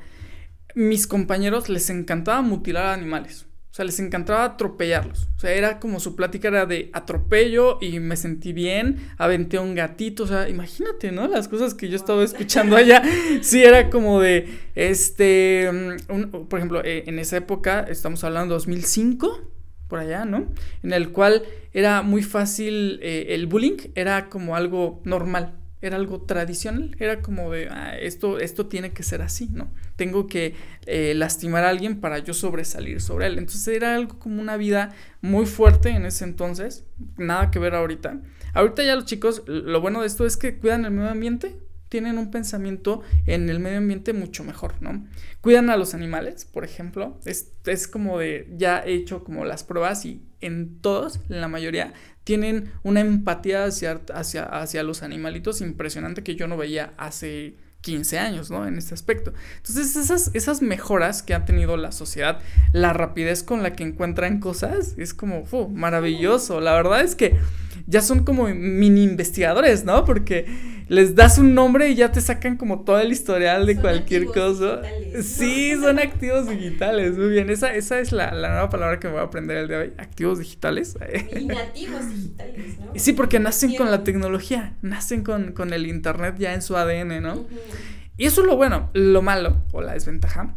Speaker 1: mis compañeros les encantaba mutilar animales. O sea, les encantaba atropellarlos. O sea, era como su plática era de atropello y me sentí bien, aventé a un gatito. O sea, imagínate, ¿no? Las cosas que yo estaba escuchando allá. Sí, era como de, este, mm, por ejemplo, eh, en esa época, estamos hablando de 2005, por allá, ¿no? En el cual era muy fácil, eh, el bullying era como algo normal era algo tradicional, era como de, ah, esto, esto tiene que ser así, ¿no? Tengo que eh, lastimar a alguien para yo sobresalir sobre él. Entonces era algo como una vida muy fuerte en ese entonces, nada que ver ahorita. Ahorita ya los chicos, lo bueno de esto es que cuidan el medio ambiente, tienen un pensamiento en el medio ambiente mucho mejor, ¿no? Cuidan a los animales, por ejemplo, es, es como de, ya he hecho como las pruebas y en todos, en la mayoría, tienen una empatía hacia, hacia, hacia los animalitos impresionante que yo no veía hace 15 años, ¿no? En este aspecto. Entonces, esas, esas mejoras que ha tenido la sociedad, la rapidez con la que encuentran cosas, es como, maravilloso. La verdad es que ya son como mini investigadores, ¿no? Porque les das un nombre y ya te sacan como todo el historial de cualquier cosa. Sí, son activos digitales, muy bien. Esa, esa es la, nueva palabra que voy a aprender el día de hoy, activos digitales.
Speaker 2: Y nativos digitales, ¿no?
Speaker 1: Sí, porque nacen con la tecnología, nacen con, con el internet ya en su ADN, ¿no? Y eso es lo bueno, lo malo o la desventaja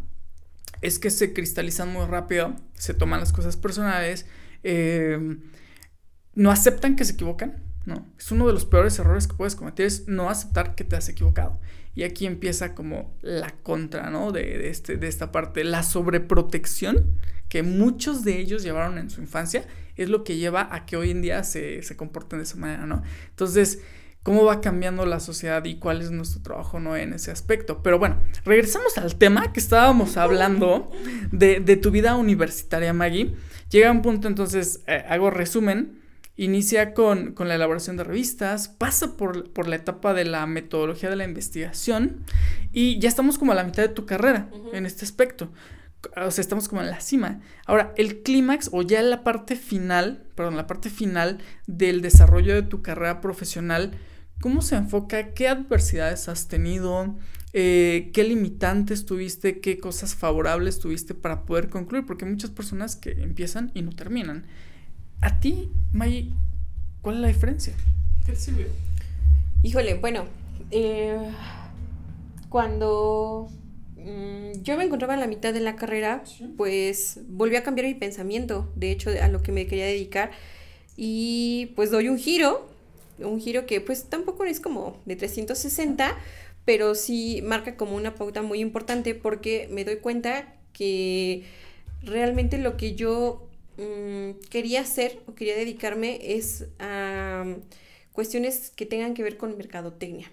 Speaker 1: es que se cristalizan muy rápido, se toman las cosas personales, eh, no aceptan que se equivocan, ¿no? Es uno de los peores errores que puedes cometer, es no aceptar que te has equivocado. Y aquí empieza como la contra, ¿no? De, este, de esta parte, la sobreprotección que muchos de ellos llevaron en su infancia, es lo que lleva a que hoy en día se, se comporten de esa manera, ¿no? Entonces, cómo va cambiando la sociedad y cuál es nuestro trabajo no en ese aspecto. Pero bueno, regresamos al tema que estábamos hablando de, de tu vida universitaria, Maggie. Llega un punto entonces, eh, hago resumen, inicia con, con, la elaboración de revistas, pasa por, por, la etapa de la metodología de la investigación y ya estamos como a la mitad de tu carrera en este aspecto. O sea, estamos como en la cima. Ahora, el clímax o ya la parte final, perdón, la parte final del desarrollo de tu carrera profesional, ¿cómo se enfoca? ¿Qué adversidades has tenido? Eh, ¿Qué limitantes tuviste? ¿Qué cosas favorables tuviste para poder concluir? Porque hay muchas personas que empiezan y no terminan. A ti, May, ¿cuál es la diferencia? ¿Qué te sirvió?
Speaker 2: Híjole, bueno, eh, cuando mm, yo me encontraba en la mitad de la carrera, pues volví a cambiar mi pensamiento, de hecho, a lo que me quería dedicar, y pues doy un giro, un giro que pues tampoco es como de 360, pero sí marca como una pauta muy importante porque me doy cuenta que realmente lo que yo Mm, quería hacer o quería dedicarme es a mm, cuestiones que tengan que ver con mercadotecnia.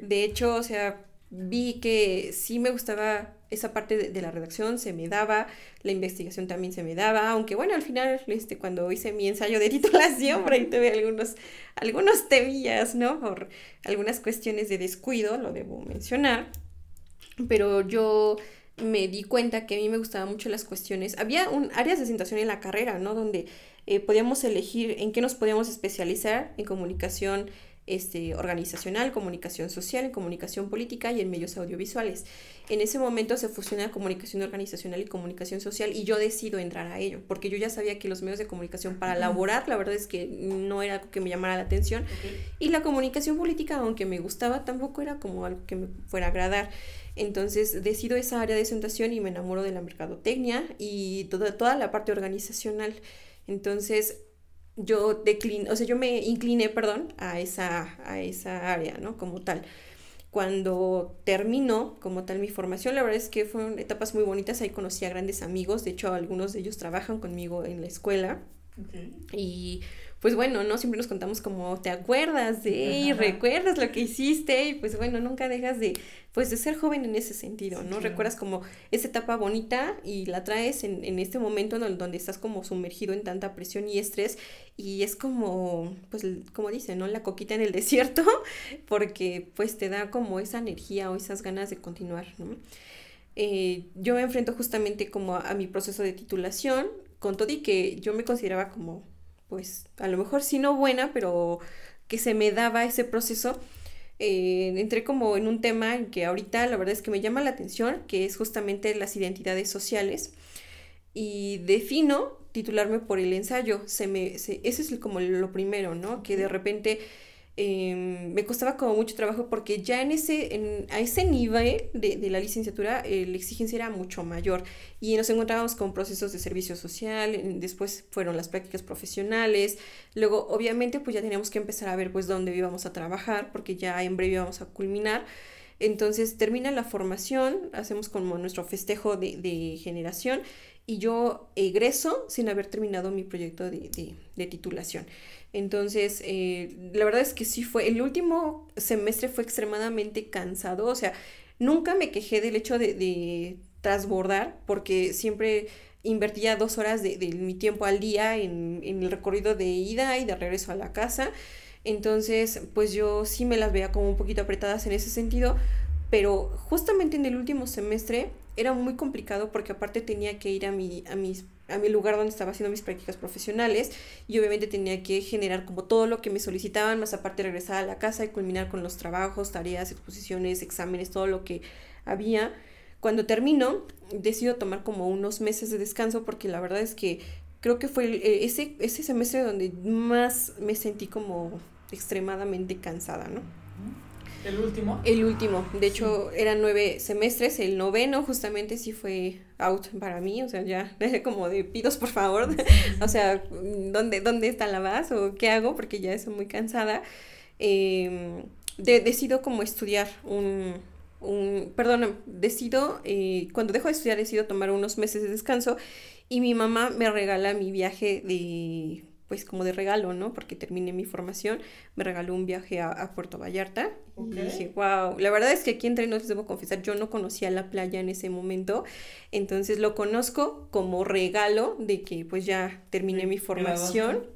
Speaker 2: De hecho, o sea, vi que sí me gustaba esa parte de, la redacción, se me daba, la investigación también se me daba, aunque bueno, al final, este, cuando hice mi ensayo de titulación, por ahí tuve algunos, algunos temillas, ¿no? Por algunas cuestiones de descuido, lo debo mencionar, pero yo me di cuenta que a mí me gustaban mucho las cuestiones. Había un áreas de sensación en la carrera, ¿no? Donde eh, podíamos elegir en qué nos podíamos especializar en comunicación este, organizacional, comunicación social, en comunicación política y en medios audiovisuales. En ese momento se fusiona comunicación organizacional y comunicación social y yo decido entrar a ello, porque yo ya sabía que los medios de comunicación para laborar, la verdad es que no era algo que me llamara la atención, y la comunicación política, aunque me gustaba, tampoco era como algo que me fuera a agradar. Entonces decido esa área de sentación y me enamoro de la mercadotecnia y toda, toda la parte organizacional. Entonces yo decliné, o sea, yo me incliné, perdón, a esa, a esa área, ¿no? Como tal. Cuando terminó como tal mi formación, la verdad es que fueron etapas muy bonitas, ahí conocí a grandes amigos, de hecho algunos de ellos trabajan conmigo en la escuela. Y pues bueno, ¿no? Siempre nos contamos como, ¿te acuerdas de? Y recuerdas lo que hiciste, y pues bueno, nunca dejas de, pues de ser joven en ese sentido, ¿no? Recuerdas como esa etapa bonita y la traes en, en este momento en donde estás como sumergido en tanta presión y estrés, y es como, pues, como dicen, ¿no? La coquita en el desierto, porque pues te da como esa energía o esas ganas de continuar, ¿no? Eh, yo me enfrento justamente como a, a mi proceso de titulación, con todo y que yo me consideraba como pues a lo mejor sí no buena, pero que se me daba ese proceso, eh, entré como en un tema que ahorita la verdad es que me llama la atención, que es justamente las identidades sociales. Y defino titularme por el ensayo. Se me, ese es como lo primero, ¿no? Que de repente Em, me costaba como mucho trabajo porque ya en ese, en, a ese nivel de, de la licenciatura eh, la exigencia era mucho mayor y nos encontrábamos con procesos de servicio social, después fueron las prácticas profesionales, luego obviamente pues ya teníamos que empezar a ver pues dónde íbamos a trabajar porque ya en breve íbamos a culminar. Entonces termina la formación, hacemos como nuestro festejo de, de generación y yo egreso sin haber terminado mi proyecto de, de, de titulación. Entonces, eh, la verdad es que sí fue, el último semestre fue extremadamente cansado, o sea, nunca me quejé del hecho de, de transbordar, porque siempre invertía dos horas de, mi tiempo al día en, en, el recorrido de ida y de regreso a la casa. Entonces, pues yo sí me las veía como un poquito apretadas en ese sentido, pero justamente en el último semestre era muy complicado porque aparte tenía que ir a mi, a mis a mi lugar donde estaba haciendo mis prácticas profesionales y obviamente tenía que generar como todo lo que me solicitaban, más aparte regresar a la casa y culminar con los trabajos, tareas, exposiciones, exámenes, todo lo que había. Cuando termino, decido tomar como unos meses de descanso porque la verdad es que creo que fue eh, ese, ese semestre donde más me sentí como extremadamente cansada, ¿no?
Speaker 1: ¿El último?
Speaker 2: El último. De hecho, eran nueve semestres. El noveno justamente sí fue out para mí. O sea, ya como de pidos, por favor. o sea, ¿dónde, ¿dónde está la base o qué hago? Porque ya estoy muy cansada. Eh, decido como estudiar un, un perdón, decido, eh, cuando dejo de estudiar, decido tomar unos meses de descanso y mi mamá me regala mi viaje de pues como de regalo, ¿no? Porque terminé mi formación, me regaló un viaje a, Puerto Vallarta y dije, wow, la verdad es que aquí entre nos debo confesar, yo no conocía la playa en ese momento, entonces lo conozco como regalo de que pues ya terminé mi formación.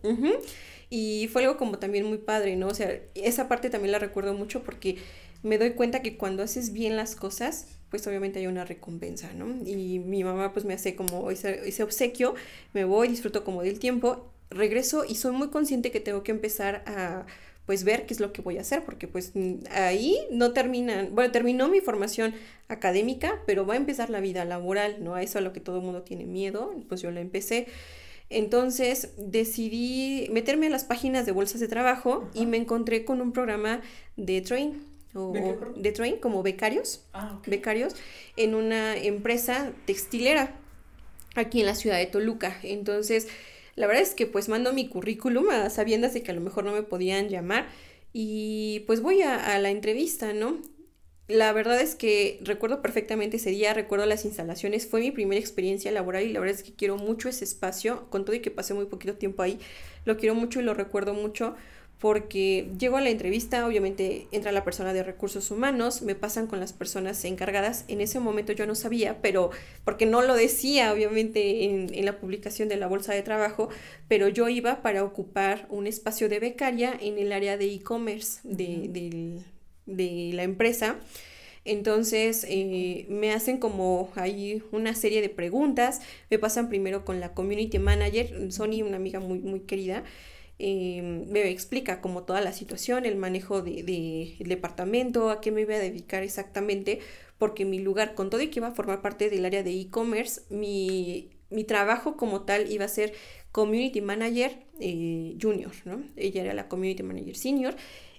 Speaker 2: Y fue algo como también muy padre, ¿no? O sea, esa parte también la recuerdo mucho porque me doy cuenta que cuando haces bien las cosas, pues obviamente hay una recompensa, ¿no? Y mi mamá pues me hace como ese, ese obsequio, me voy, disfruto como del tiempo regreso y soy muy consciente que tengo que empezar a pues ver qué es lo que voy a hacer, porque pues ahí no terminan, bueno, terminó mi formación académica, pero va a empezar la vida laboral, ¿no? A eso a lo que todo el mundo tiene miedo, pues yo la empecé. Entonces decidí meterme a las páginas de bolsas de trabajo y me encontré con un programa de train o ¿De, train como becarios, ah, becarios en una empresa textilera aquí en la ciudad de Toluca. Entonces, la verdad es que pues mando mi currículum a sabiendas de que a lo mejor no me podían llamar y pues voy a, la entrevista, ¿no? La verdad es que recuerdo perfectamente ese día, recuerdo las instalaciones, fue mi primera experiencia laboral y la verdad es que quiero mucho ese espacio, con todo y que pasé muy poquito tiempo ahí, lo quiero mucho y lo recuerdo mucho porque llego a la entrevista, obviamente entra la persona de recursos humanos, me pasan con las personas encargadas, en ese momento yo no sabía, pero porque no lo decía obviamente en, la publicación de la bolsa de trabajo, pero yo iba para ocupar un espacio de becaria en el área de e-commerce de, la empresa. Entonces eh, me hacen como ahí una serie de preguntas, me pasan primero con la community manager, Sony, una amiga muy, muy querida, Em, me explica como toda la situación, el manejo del de, departamento, a qué me iba a dedicar exactamente, porque mi lugar, con todo y que iba a formar parte del área de e-commerce, mi, mi, trabajo como tal iba a ser community manager eh, junior, ¿no? Ella era la community manager senior.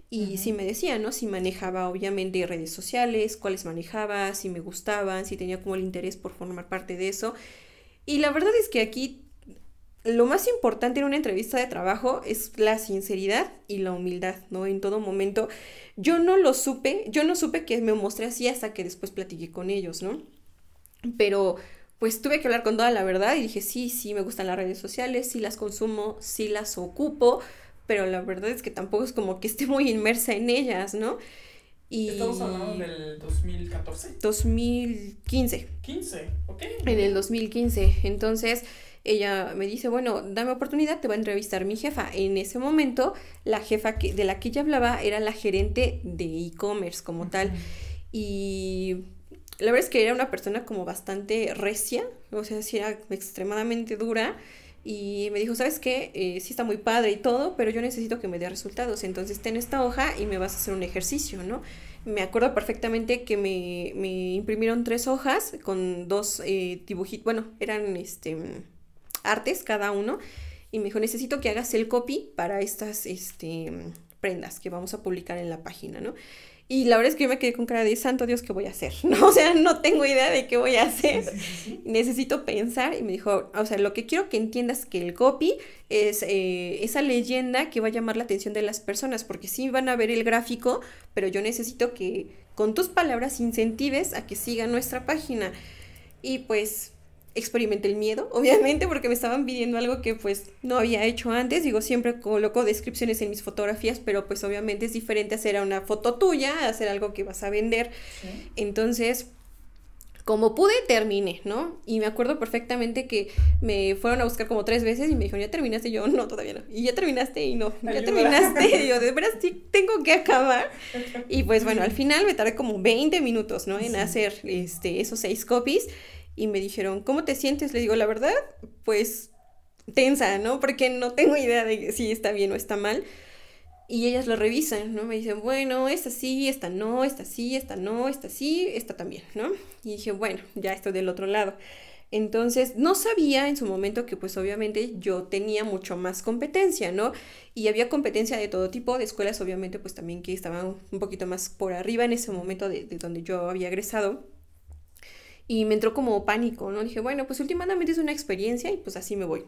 Speaker 2: Y si me decía, ¿no? Si manejaba obviamente redes sociales, cuáles manejaba, si me gustaban, si tenía como el interés por formar parte de eso. Y la verdad es que aquí lo más importante en una entrevista de trabajo es la sinceridad y la humildad, ¿no? En todo momento. Yo no lo supe, yo no supe que me mostré así hasta que después platiqué con ellos, ¿no? Pero pues tuve que hablar con toda la verdad y dije, sí, sí, me gustan las redes sociales, sí las consumo, sí las ocupo, pero la verdad es que tampoco es como que esté muy inmersa en ellas, ¿no?
Speaker 1: Y Estamos hablando del 2014.
Speaker 2: 2015.
Speaker 1: 15, ok.
Speaker 2: En el 2015. Entonces, ella me dice, bueno, dame oportunidad, te va a entrevistar mi jefa. En ese momento, la jefa que, de la que ella hablaba era la gerente de e-commerce como tal. Y la verdad es que era una persona como bastante recia, o sea, sí era extremadamente dura. Y me dijo, ¿sabes qué? Eh, sí está muy padre y todo, pero yo necesito que me dé resultados. Entonces ten esta hoja y me vas a hacer un ejercicio, ¿no? Me acuerdo perfectamente que me, me imprimieron tres hojas con dos eh, dibujitos, bueno, eran este artes cada uno y me dijo, necesito que hagas el copy para estas este, prendas que vamos a publicar en la página, ¿no? Y la verdad es que yo me quedé con cara de santo Dios, ¿qué voy a hacer? ¿No? O sea, no tengo idea de qué voy a hacer. Necesito pensar. Y me dijo, o sea, lo que quiero que entiendas que el copy es eh, esa leyenda que va a llamar la atención de las personas, porque sí van a ver el gráfico, pero yo necesito que con tus palabras incentives a que sigan nuestra página. Y pues experimenté el miedo, obviamente, porque me estaban pidiendo algo que pues no había hecho antes. Digo, siempre coloco descripciones en mis fotografías, pero pues obviamente es diferente hacer una foto tuya, hacer algo que vas a vender. Entonces, como pude, terminé, ¿no? Y me acuerdo perfectamente que me fueron a buscar como tres veces y me dijeron, ¿ya terminaste? Y yo, no, todavía no. Y ya terminaste y no, ya terminaste. Y yo, de veras, sí, tengo que acabar. Y pues bueno, al final me tardé como 20 minutos, ¿no? En hacer este, esos seis copies. Y me dijeron, ¿cómo te sientes? Le digo, la verdad, pues tensa, ¿no? Porque no tengo idea de si está bien o está mal y ellas lo revisan, ¿no? Me dicen, bueno, esta sí, esta no, esta sí, esta no, esta sí, esta también, ¿no? Y dije, bueno, ya estoy del otro lado. Entonces, no sabía en su momento que pues obviamente yo tenía mucho más competencia, ¿no? Y había competencia de todo tipo, de escuelas obviamente pues también que estaban un poquito más por arriba en ese momento de, de donde yo había egresado. Y me entró como pánico, ¿no? Dije, bueno, pues últimamente es una experiencia y pues así me voy.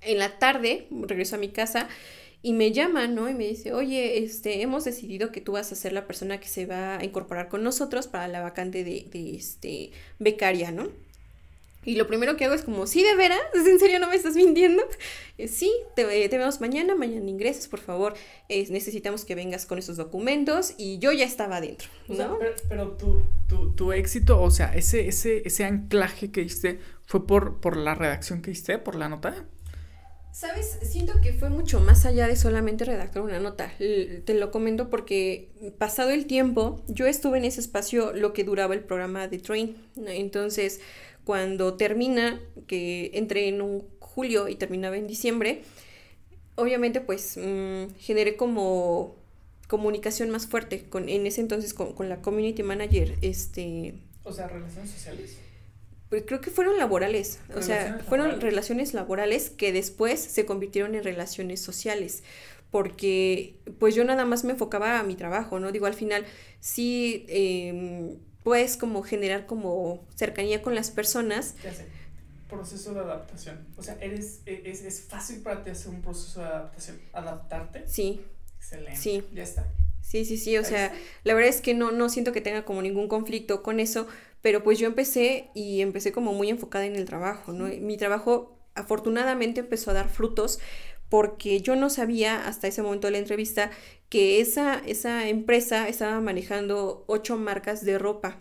Speaker 2: En la tarde regreso a mi casa y me llama, ¿no? Y me dice, oye, este, hemos decidido que tú vas a ser la persona que se va a incorporar con nosotros para la vacante de, de este, becaria, ¿no? Y lo primero que hago es como, ¿sí de veras? ¿En serio no me estás mintiendo? Eh, sí, te, te, vemos mañana, mañana ingreses, por favor. necesitamos que vengas con esos documentos y yo ya estaba adentro. ¿no?
Speaker 1: pero, tu, tu, tu, éxito, o sea, ese, ese, ese anclaje que hiciste, ¿fue por, por la redacción que hiciste, por la nota?
Speaker 2: Sabes, siento que fue mucho más allá de solamente redactar una nota. Te lo comento porque pasado el tiempo, yo estuve en ese espacio lo que duraba el programa de Train. Entonces, cuando termina, que entré en un julio y terminaba en diciembre, obviamente pues mmm, generé como comunicación más fuerte con, en ese entonces con, con la community manager. Este,
Speaker 1: o sea, relaciones sociales.
Speaker 2: Pues creo que fueron laborales, o sea, fueron relaciones laborales que después se convirtieron en relaciones sociales, porque pues yo nada más me enfocaba a mi trabajo, ¿no? Digo, al final sí eh, puedes como generar como cercanía con las personas.
Speaker 1: Ya sé. Proceso de adaptación. O sea, eres, e, es, es fácil para ti hacer un proceso de adaptación, adaptarte.
Speaker 2: Sí.
Speaker 1: Excelente.
Speaker 2: Sí.
Speaker 1: Ya está.
Speaker 2: Sí, sí, sí, o sea, la verdad es que no, no siento que tenga como ningún conflicto con eso, pero pues yo empecé y empecé como muy enfocada en el trabajo, ¿no? Mi trabajo afortunadamente empezó a dar frutos porque yo no sabía hasta ese momento de la entrevista que esa, esa empresa estaba manejando ocho marcas de ropa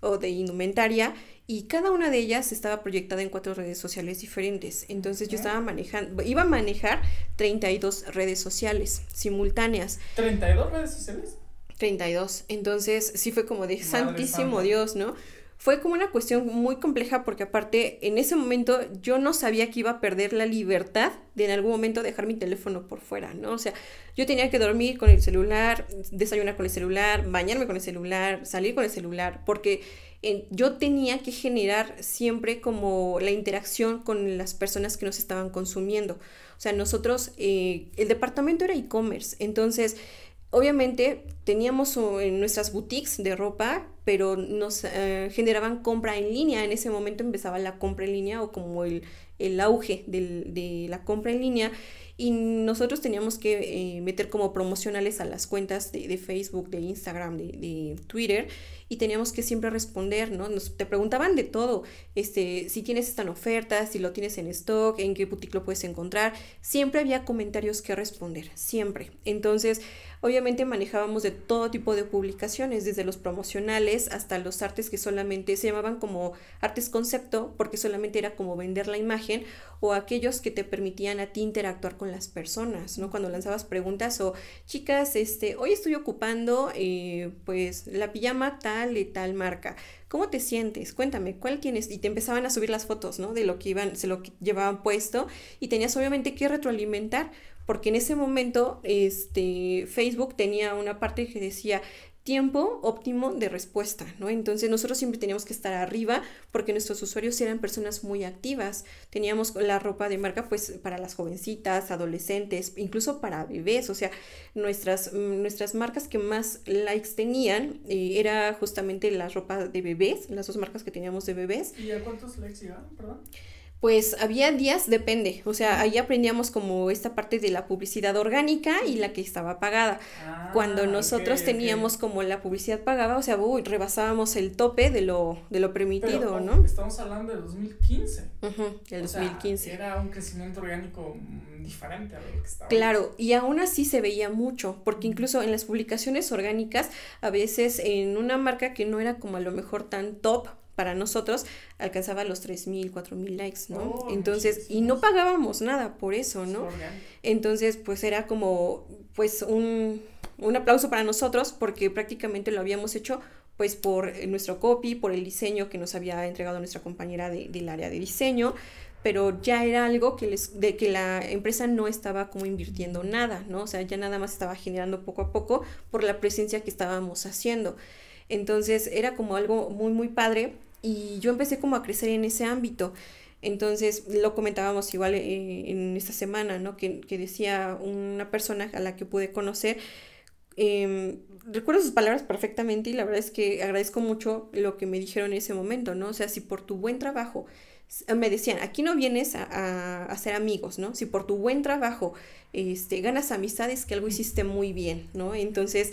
Speaker 2: o de indumentaria y cada una de ellas estaba proyectada en cuatro redes sociales diferentes. Entonces yo estaba manejando, iba a manejar 32 redes sociales simultáneas.
Speaker 1: ¿32 redes sociales?
Speaker 2: 32. Entonces sí fue como de santísimo Dios, ¿no? Fue como una cuestión muy compleja porque aparte en ese momento yo no sabía que iba a perder la libertad de en algún momento dejar mi teléfono por fuera, ¿no? O sea, yo tenía que dormir con el celular, desayunar con el celular, bañarme con el celular, salir con el celular, porque yo tenía que generar siempre como la interacción con las personas que nos estaban consumiendo. O sea, nosotros, eh, el departamento era e-commerce, entonces obviamente teníamos en nuestras boutiques de ropa, pero nos eh, generaban compra en línea. En ese momento empezaba la compra en línea o como el, el auge del, de la compra en línea y nosotros teníamos que eh, meter como promocionales a las cuentas de, de Facebook, de Instagram, de, de, Twitter y teníamos que siempre responder, ¿no? Nos, te preguntaban de todo, este, si tienes esta oferta, si lo tienes en stock, en qué boutique lo puedes encontrar, siempre había comentarios que responder, siempre. Entonces, obviamente manejábamos de todo tipo de publicaciones, desde los promocionales hasta los artes que solamente se llamaban como artes concepto, porque solamente era como vender la imagen, o aquellos que te permitían a ti interactuar con las personas, ¿no? Cuando lanzabas preguntas o, chicas, este, hoy estoy ocupando, eh, pues, la pijama tal y tal marca. ¿Cómo te sientes? Cuéntame, ¿cuál tienes? Y te empezaban a subir las fotos, ¿no? De lo que iban, de lo llevaban puesto y tenías obviamente que retroalimentar porque en ese momento este, Facebook tenía una parte que decía tiempo óptimo de respuesta, ¿no? Entonces nosotros siempre teníamos que estar arriba porque nuestros usuarios eran personas muy activas. Teníamos la ropa de marca pues para las jovencitas, adolescentes, incluso para bebés, o sea, nuestras, mm, nuestras marcas que más likes tenían eh, era justamente la ropa de bebés, las dos marcas que teníamos de bebés.
Speaker 1: ¿Y a cuántos likes llegaban, perdón?
Speaker 2: Pues había días, depende, o sea, ahí aprendíamos como esta parte de la publicidad orgánica y la que estaba pagada. Ah, Cuando nosotros teníamos como la publicidad pagada, o sea, uy, rebasábamos el tope de lo, de lo permitido, ¿no?
Speaker 1: Estamos hablando de 2015.
Speaker 2: Uh el 2015.
Speaker 1: era un crecimiento orgánico mm, diferente a lo que estaba.
Speaker 2: Claro, y aún así se veía mucho, porque incluso en las publicaciones orgánicas, a veces en una marca que no era como a lo mejor tan top, para nosotros alcanzaba los 3.000, 4.000 likes, ¿no? Oh, Entonces, y no pagábamos nada por eso, ¿no? Entonces, pues era como, pues un, un aplauso para nosotros porque prácticamente lo habíamos hecho pues por nuestro copy, por el diseño que nos había entregado nuestra compañera del área de diseño, pero ya era algo que les, de que la empresa no estaba como invirtiendo nada, ¿no? O sea, ya nada más estaba generando poco a poco por la presencia que estábamos haciendo. Entonces era como algo muy, muy padre y yo empecé como a crecer en ese ámbito. Entonces lo comentábamos igual eh, en esta semana, ¿no? Que, que, decía una persona a la que pude conocer, eh, recuerdo sus palabras perfectamente y la verdad es que agradezco mucho lo que me dijeron en ese momento, ¿no? O sea, si por tu buen trabajo me decían, aquí no vienes a, a, ser amigos, ¿no? Si por tu buen trabajo este, ganas amistades, que algo hiciste muy bien, ¿no? Entonces...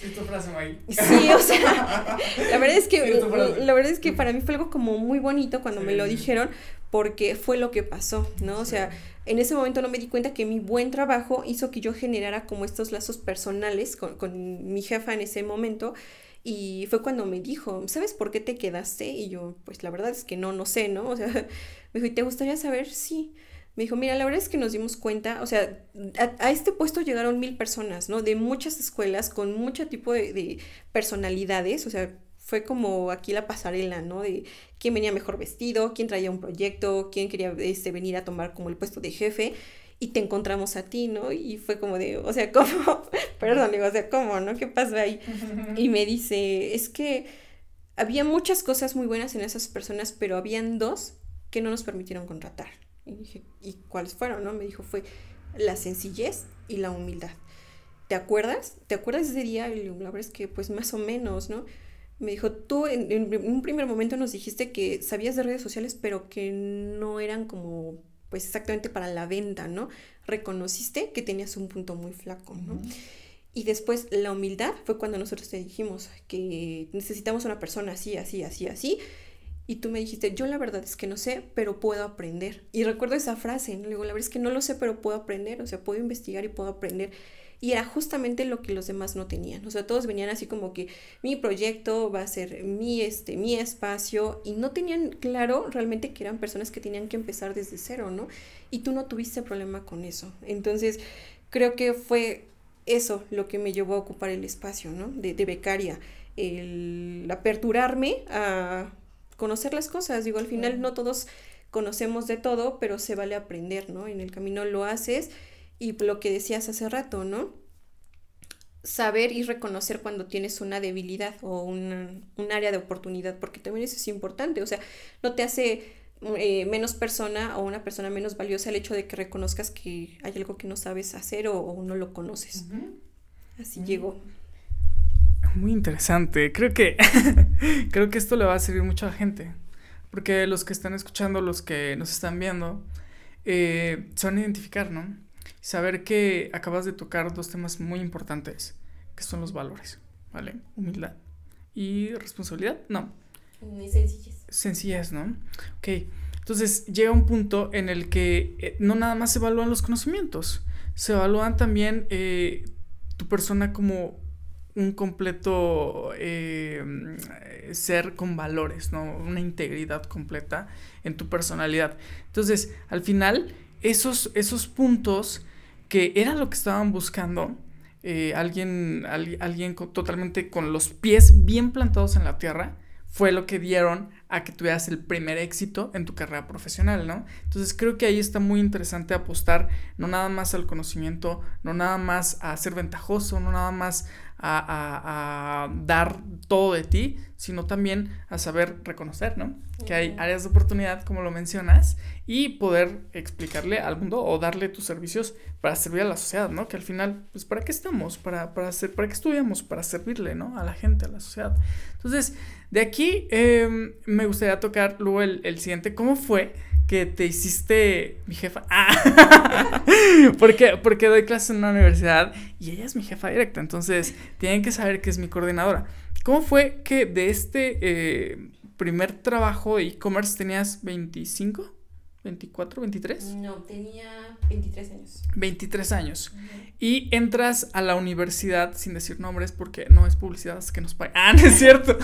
Speaker 2: Sí, o sea, la verdad es que, la verdad es que para mí fue algo como muy bonito cuando me lo dijeron, porque fue lo que pasó, ¿no? O sea, en ese momento no me di cuenta que mi buen trabajo hizo que yo generara como estos lazos personales con, con mi jefa en ese momento y fue cuando me dijo, ¿sabes por qué te quedaste? Y yo, pues la verdad es que no, no sé, ¿no? O sea, me dijo, ¿y te gustaría saber? Sí. Me dijo, mira, la verdad es que nos dimos cuenta, o sea, a, este puesto llegaron mil personas, ¿no? De muchas escuelas, con mucho tipo de, de, personalidades, o sea, fue como aquí la pasarela, ¿no? De quién venía mejor vestido, quién traía un proyecto, quién quería este, venir a tomar como el puesto de jefe y te encontramos a ti, ¿no? Y fue como de, o sea, ¿cómo? Perdón, digo, o sea, ¿cómo, no? ¿Qué pasó ahí? Y me dice, es que había muchas cosas muy buenas en esas personas, pero habían dos que no nos permitieron contratar. Y dije, ¿y cuáles fueron, no? Me dijo, fue la sencillez y la humildad. ¿Te acuerdas? ¿Te acuerdas de ese día? Y la verdad es que, pues, más o menos, ¿no? Me dijo, tú en, en un primer momento nos dijiste que sabías de redes sociales, pero que no eran como pues exactamente para la venta, ¿no? Reconociste que tenías un punto muy flaco, ¿no? Y después la humildad fue cuando nosotros te dijimos que necesitamos una persona así, así, así, así. Y tú me dijiste, yo la verdad es que no sé, pero puedo aprender. Y recuerdo esa frase, ¿no? Le la verdad es que no lo sé, pero puedo aprender, o sea, puedo investigar y puedo aprender. Y era justamente lo que los demás no tenían. O sea, todos venían así como que mi proyecto va a ser mi, este, mi espacio y no tenían claro realmente que eran personas que tenían que empezar desde cero, ¿no? Y tú no tuviste problema con eso. Entonces, creo que fue eso lo que me llevó a ocupar el espacio, ¿no? De, de becaria, el aperturarme a conocer las cosas. Digo, al final no todos conocemos de todo, pero se vale aprender, ¿no? En el camino lo haces y lo que decías hace rato, ¿no? Saber y reconocer cuando tienes una debilidad o un área de oportunidad, porque también eso es importante, o sea, no te hace eh, menos persona o una persona menos valiosa el hecho de que reconozcas que hay algo que no sabes hacer o, no lo conoces. Así llegó.
Speaker 1: Muy interesante. Creo que creo que esto le va a servir mucho a la gente. Porque los que están escuchando, los que nos están viendo, eh, se van a identificar, ¿no? saber que acabas de tocar dos temas muy importantes, que son los valores, ¿vale? Humildad y responsabilidad, no.
Speaker 2: Y sencillez.
Speaker 1: Sencillez, ¿no? Ok, entonces llega un punto en el que eh, no nada más se evalúan los conocimientos, se evalúan también eh, tu persona como un completo eh, ser con valores, ¿no? Una integridad completa en tu personalidad. Entonces, al final, esos, esos puntos que era lo que estaban buscando. Eh, alguien, alguien totalmente con los pies bien plantados en la tierra, fue lo que dieron a que tuvieras el primer éxito en tu carrera profesional, ¿no? Entonces creo que ahí está muy interesante apostar no nada más al conocimiento, no nada más a ser ventajoso, no nada más a, dar todo de ti, sino también a saber reconocer, ¿no? Que hay áreas de oportunidad, como lo mencionas, y poder explicarle al mundo o darle tus servicios para servir a la sociedad, ¿no? Que al final, pues, ¿para qué estamos? Para, para, hacer, ¿para qué estudiamos? Para servirle, ¿no? A la gente, a la sociedad. Entonces, de aquí em, me gustaría tocar luego el, el siguiente, ¿cómo fue? Que te hiciste mi jefa. Ah. porque, porque doy clases en una universidad y ella es mi jefa directa. Entonces, tienen que saber que es mi coordinadora. ¿Cómo fue que de este eh, primer trabajo de e-commerce tenías 25 ¿24, 23?
Speaker 2: No, tenía 23 años.
Speaker 1: 23 años. Y entras a la universidad, sin decir nombres, porque no es publicidad que nos pagan. Ah, no es cierto.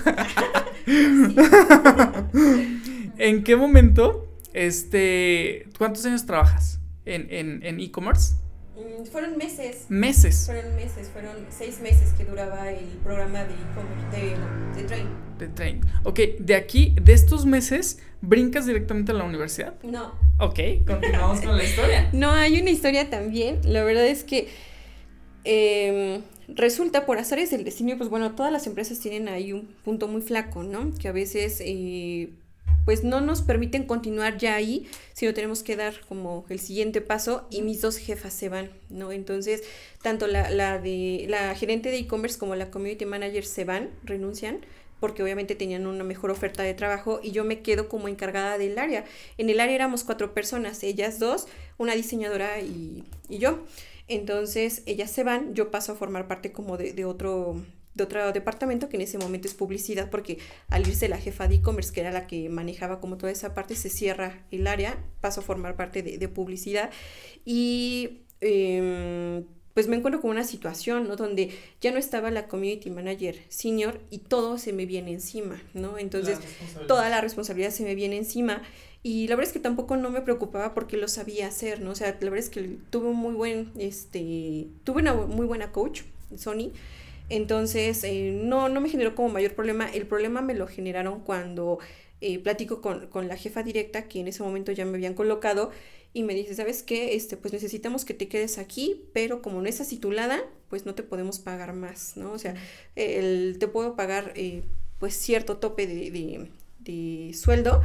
Speaker 1: ¿En qué momento, este, cuántos años trabajas en e-commerce?
Speaker 2: Mm, fueron meses.
Speaker 1: Meses.
Speaker 2: Fueron meses, fueron seis meses que duraba el programa de e-commerce, de, de Train.
Speaker 1: De Train. Ok, de aquí, de estos meses, ¿brincas directamente a la universidad?
Speaker 2: No.
Speaker 1: Ok, continuamos con la historia.
Speaker 2: No, hay una historia también. La verdad es que em, resulta por azares del destino, pues bueno, todas las empresas tienen ahí un punto muy flaco, ¿no? Que a veces eh, pues no nos permiten continuar ya ahí, sino tenemos que dar como el siguiente paso y mis dos jefas se van, ¿no? Entonces, tanto la, la de la gerente de e-commerce como la community manager se van, renuncian, porque obviamente tenían una mejor oferta de trabajo y yo me quedo como encargada del área. En el área éramos cuatro personas, ellas dos, una diseñadora y, y yo. Entonces, ellas se van, yo paso a formar parte como de, de otro de otro departamento que en ese momento es publicidad porque al irse la jefa de e-commerce que era la que manejaba como toda esa parte se cierra el área paso a formar parte de, publicidad. Y em, pues me encuentro con una situación ¿no? donde ya no estaba la community manager senior y todo se me viene encima no entonces toda la responsabilidad se me viene encima y la verdad es que tampoco no me preocupaba porque lo sabía hacer no o sea la verdad es que tuve un muy buen este tuve una muy buena coach Sony entonces, eh, no, no me generó como mayor problema. El problema me lo generaron cuando eh, platico con, con, la jefa directa, que en ese momento ya me habían colocado, y me dice, ¿sabes qué? Este, pues necesitamos que te quedes aquí, pero como no estás titulada, pues no te podemos pagar más, ¿no? O sea, el, te puedo pagar eh, pues cierto tope de, de, de sueldo,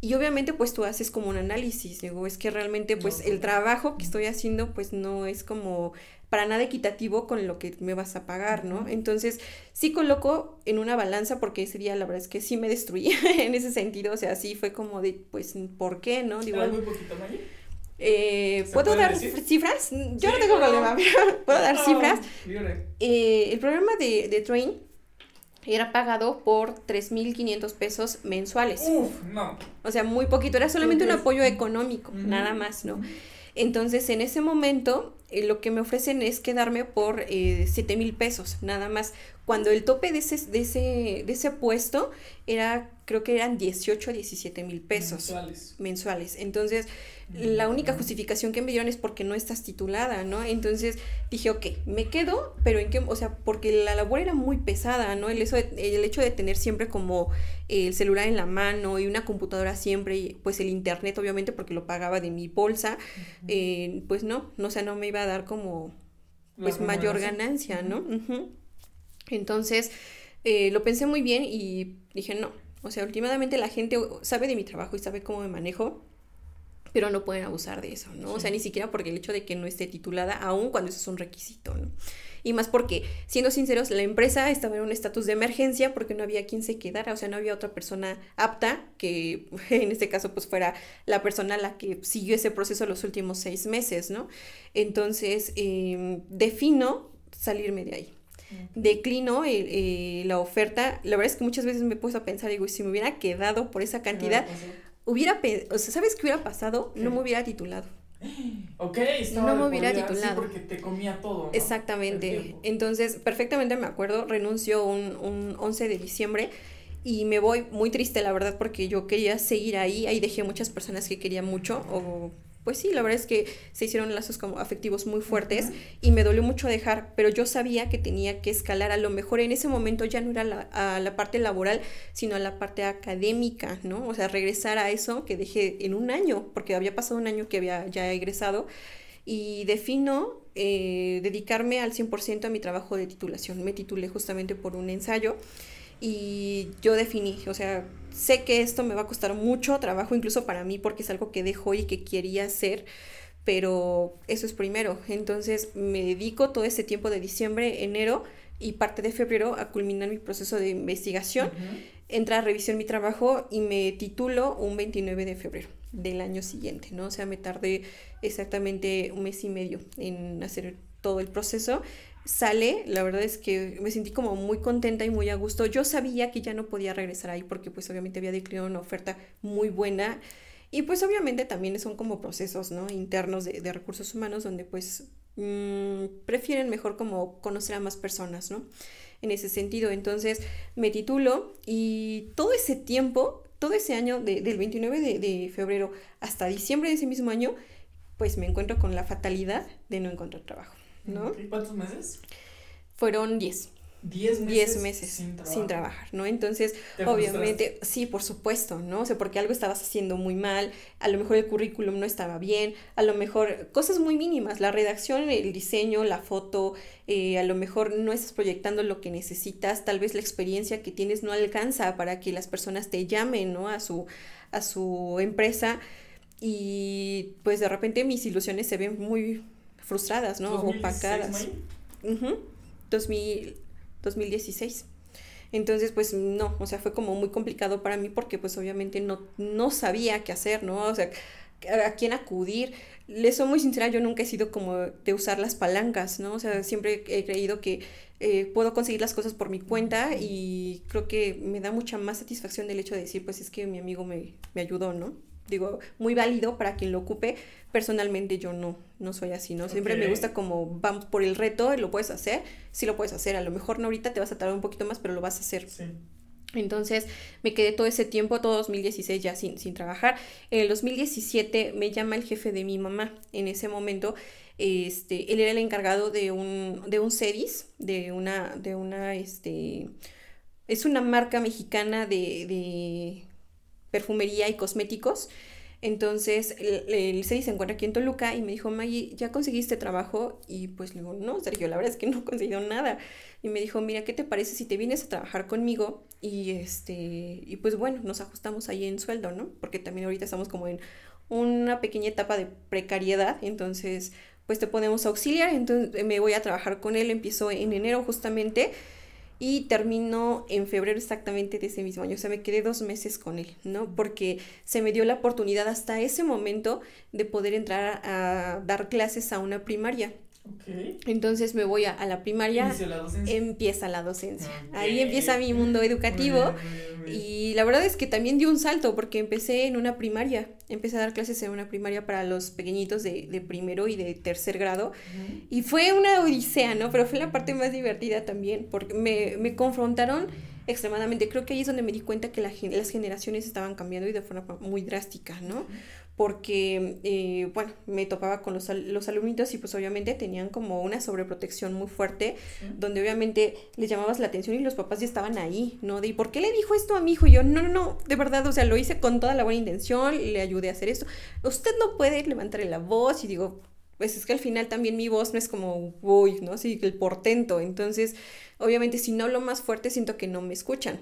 Speaker 2: y obviamente pues tú haces como un análisis, digo, es que realmente pues el trabajo que estoy haciendo pues no es como para nada equitativo con lo que me vas a pagar, ¿no? Entonces sí coloco en una balanza porque ese día la verdad es que sí me destruí en ese sentido, o sea, sí fue como de pues ¿por qué, no?
Speaker 1: Digo, muy poquito,
Speaker 2: eh, ¿Puedo dar cifras? Yo no tengo problema, puedo dar cifras. Eh, el programa de, de Train era pagado por 3.500 pesos mensuales.
Speaker 1: Uf, no.
Speaker 2: O sea, muy poquito, era solamente un apoyo económico, nada más, ¿no? Entonces, en ese momento, eh, lo que me ofrecen es quedarme por eh, 7 mil pesos, nada más. Cuando el tope de ese, de ese, de ese puesto era, creo que eran 18 a 17 mil pesos.
Speaker 1: Mensuales.
Speaker 2: Mensuales. Entonces, la única justificación que me dieron es porque no estás titulada, ¿no? Entonces dije, ok, me quedo, pero en qué, o sea, porque la labor era muy pesada, ¿no? El, eso el hecho de tener siempre como el celular en la mano y una computadora siempre, y pues el internet obviamente porque lo pagaba de mi bolsa, eh, pues no, no, o sea, no me iba a dar como pues mayor ganancia, ¿no? Entonces, eh, lo pensé muy bien y dije, no, o sea, últimamente la gente sabe de mi trabajo y sabe cómo me manejo pero no pueden abusar de eso, ¿no? O sea, ni siquiera porque el hecho de que no esté titulada, aún cuando eso es un requisito, ¿no? Y más porque, siendo sinceros, la empresa estaba en un estatus de emergencia porque no había quien se quedara, o sea, no había otra persona apta que en este caso pues fuera la persona a la que siguió ese proceso los últimos seis meses, ¿no? Entonces, em, defino salirme de ahí. Declino eh, eh, la oferta. La verdad es que muchas veces me he puesto a pensar, digo, si me hubiera quedado por esa cantidad, hubiera, o sea, ¿sabes qué hubiera pasado? No me hubiera titulado.
Speaker 1: Ok,
Speaker 2: no me hubiera titulado.
Speaker 1: porque te comía todo.
Speaker 2: Exactamente. Entonces, perfectamente me acuerdo, renuncio un, un 11 de diciembre y me voy muy triste, la verdad, porque yo quería seguir ahí. Ahí dejé muchas personas que quería mucho o pues sí, la verdad es que se hicieron lazos como afectivos muy fuertes y me dolió mucho dejar, pero yo sabía que tenía que escalar. A lo mejor en ese momento ya no era la, a la parte laboral, sino a la parte académica, ¿no? O sea, regresar a eso que dejé en un año, porque había pasado un año que había ya egresado y defino eh, dedicarme al 100% a mi trabajo de titulación. Me titulé justamente por un ensayo y yo definí, o sea, sé que esto me va a costar mucho trabajo incluso para mí porque es algo que dejo y que quería hacer, pero eso es primero. Entonces me dedico todo ese tiempo de diciembre, enero y parte de febrero a culminar mi proceso de investigación, entra a revisión mi trabajo y me titulo un 29 de febrero del año siguiente, ¿no? O sea, me tardé exactamente un mes y medio en hacer todo el proceso sale, la verdad es que me sentí como muy contenta y muy a gusto. Yo sabía que ya no podía regresar ahí porque pues obviamente había declinado una oferta muy buena Y pues obviamente también son como procesos, ¿no? Internos de, de recursos humanos donde pues mmm, prefieren mejor como conocer a más personas, ¿no? En ese sentido, entonces me titulo y todo ese tiempo, todo ese año, de, del 29 de, de febrero hasta diciembre de ese mismo año, pues me encuentro con la fatalidad de no encontrar trabajo, ¿no?
Speaker 1: ¿Y cuántos meses?
Speaker 2: Fueron 10.
Speaker 1: 10 meses,
Speaker 2: Diez meses sin, trabajar, ¿no? Entonces, obviamente, sí, por supuesto, ¿no? O sea, porque algo estabas haciendo muy mal, a lo mejor el currículum no estaba bien, a lo mejor cosas muy mínimas, la redacción, el diseño, la foto, eh, a lo mejor no estás proyectando lo que necesitas, tal vez la experiencia que tienes no alcanza para que las personas te llamen, ¿no? A su, a su empresa y pues de repente mis ilusiones se ven muy frustradas, ¿no? Opacadas. Uh 2000, 2016. Entonces, pues no, o sea, fue como muy complicado para mí porque pues obviamente no, no sabía qué hacer, ¿no? O sea, a quién acudir. Les soy muy sincera, yo nunca he sido como de usar las palancas, ¿no? O sea, siempre he creído que eh, puedo conseguir las cosas por mi cuenta y creo que me da mucha más satisfacción del hecho de decir, pues es que mi amigo me, me ayudó, ¿no? Digo, muy válido para quien lo ocupe. Personalmente yo no, no soy así, ¿no? Siempre me gusta como vamos por el reto, lo puedes hacer, sí lo puedes hacer, a lo mejor no ahorita te vas a tardar un poquito más, pero lo vas a hacer. Entonces me quedé todo ese tiempo, todo 2016 ya sin, sin trabajar. En el 2017 me llama el jefe de mi mamá. En ese momento, este, él era el encargado de un, de un CEDIS, de una, de una, este, es una marca mexicana de, de perfumería y cosméticos. Entonces, el, el se encuentra aquí en Toluca y me dijo, Maggie, ¿ya conseguiste trabajo? Y pues le digo, no, Sergio, la verdad es que no he conseguido nada. Y me dijo, mira, ¿qué te parece si te vienes a trabajar conmigo? Y este, y pues bueno, nos ajustamos ahí en sueldo, ¿no? Porque también ahorita estamos como en una pequeña etapa de precariedad, entonces, pues te podemos auxiliar. Entonces, me voy a trabajar con él, empiezo en enero justamente y terminó en febrero exactamente de ese mismo año. O sea, me quedé dos meses con él, ¿no? Porque se me dio la oportunidad hasta ese momento de poder entrar a dar clases a una primaria. Entonces me voy a, la primaria, empieza la docencia. Ahí empieza mi mundo educativo. y la verdad es que también dio un salto porque empecé en una primaria, empecé a dar clases en una primaria para los pequeñitos de, de primero y de tercer grado. Y fue una odisea, ¿no? Pero fue la parte más divertida también porque me, me confrontaron extremadamente. Creo que ahí es donde me di cuenta que la, las generaciones estaban cambiando y de forma muy drástica, ¿no? Porque, eh, bueno, me topaba con los, los alumnitos y pues obviamente tenían como una sobreprotección muy fuerte, donde obviamente les llamabas la atención y los papás ya estaban ahí, ¿no? De, ¿y por qué le dijo esto a mi hijo? Y yo, no, no, no, de verdad, o sea, lo hice con toda la buena intención, le ayudé a hacer esto. Usted no puede levantarle la voz y digo, pues es que al final también mi voz no es como, uy, ¿no? Sí, el portento. Entonces, obviamente, si no hablo más fuerte, siento que no me escuchan.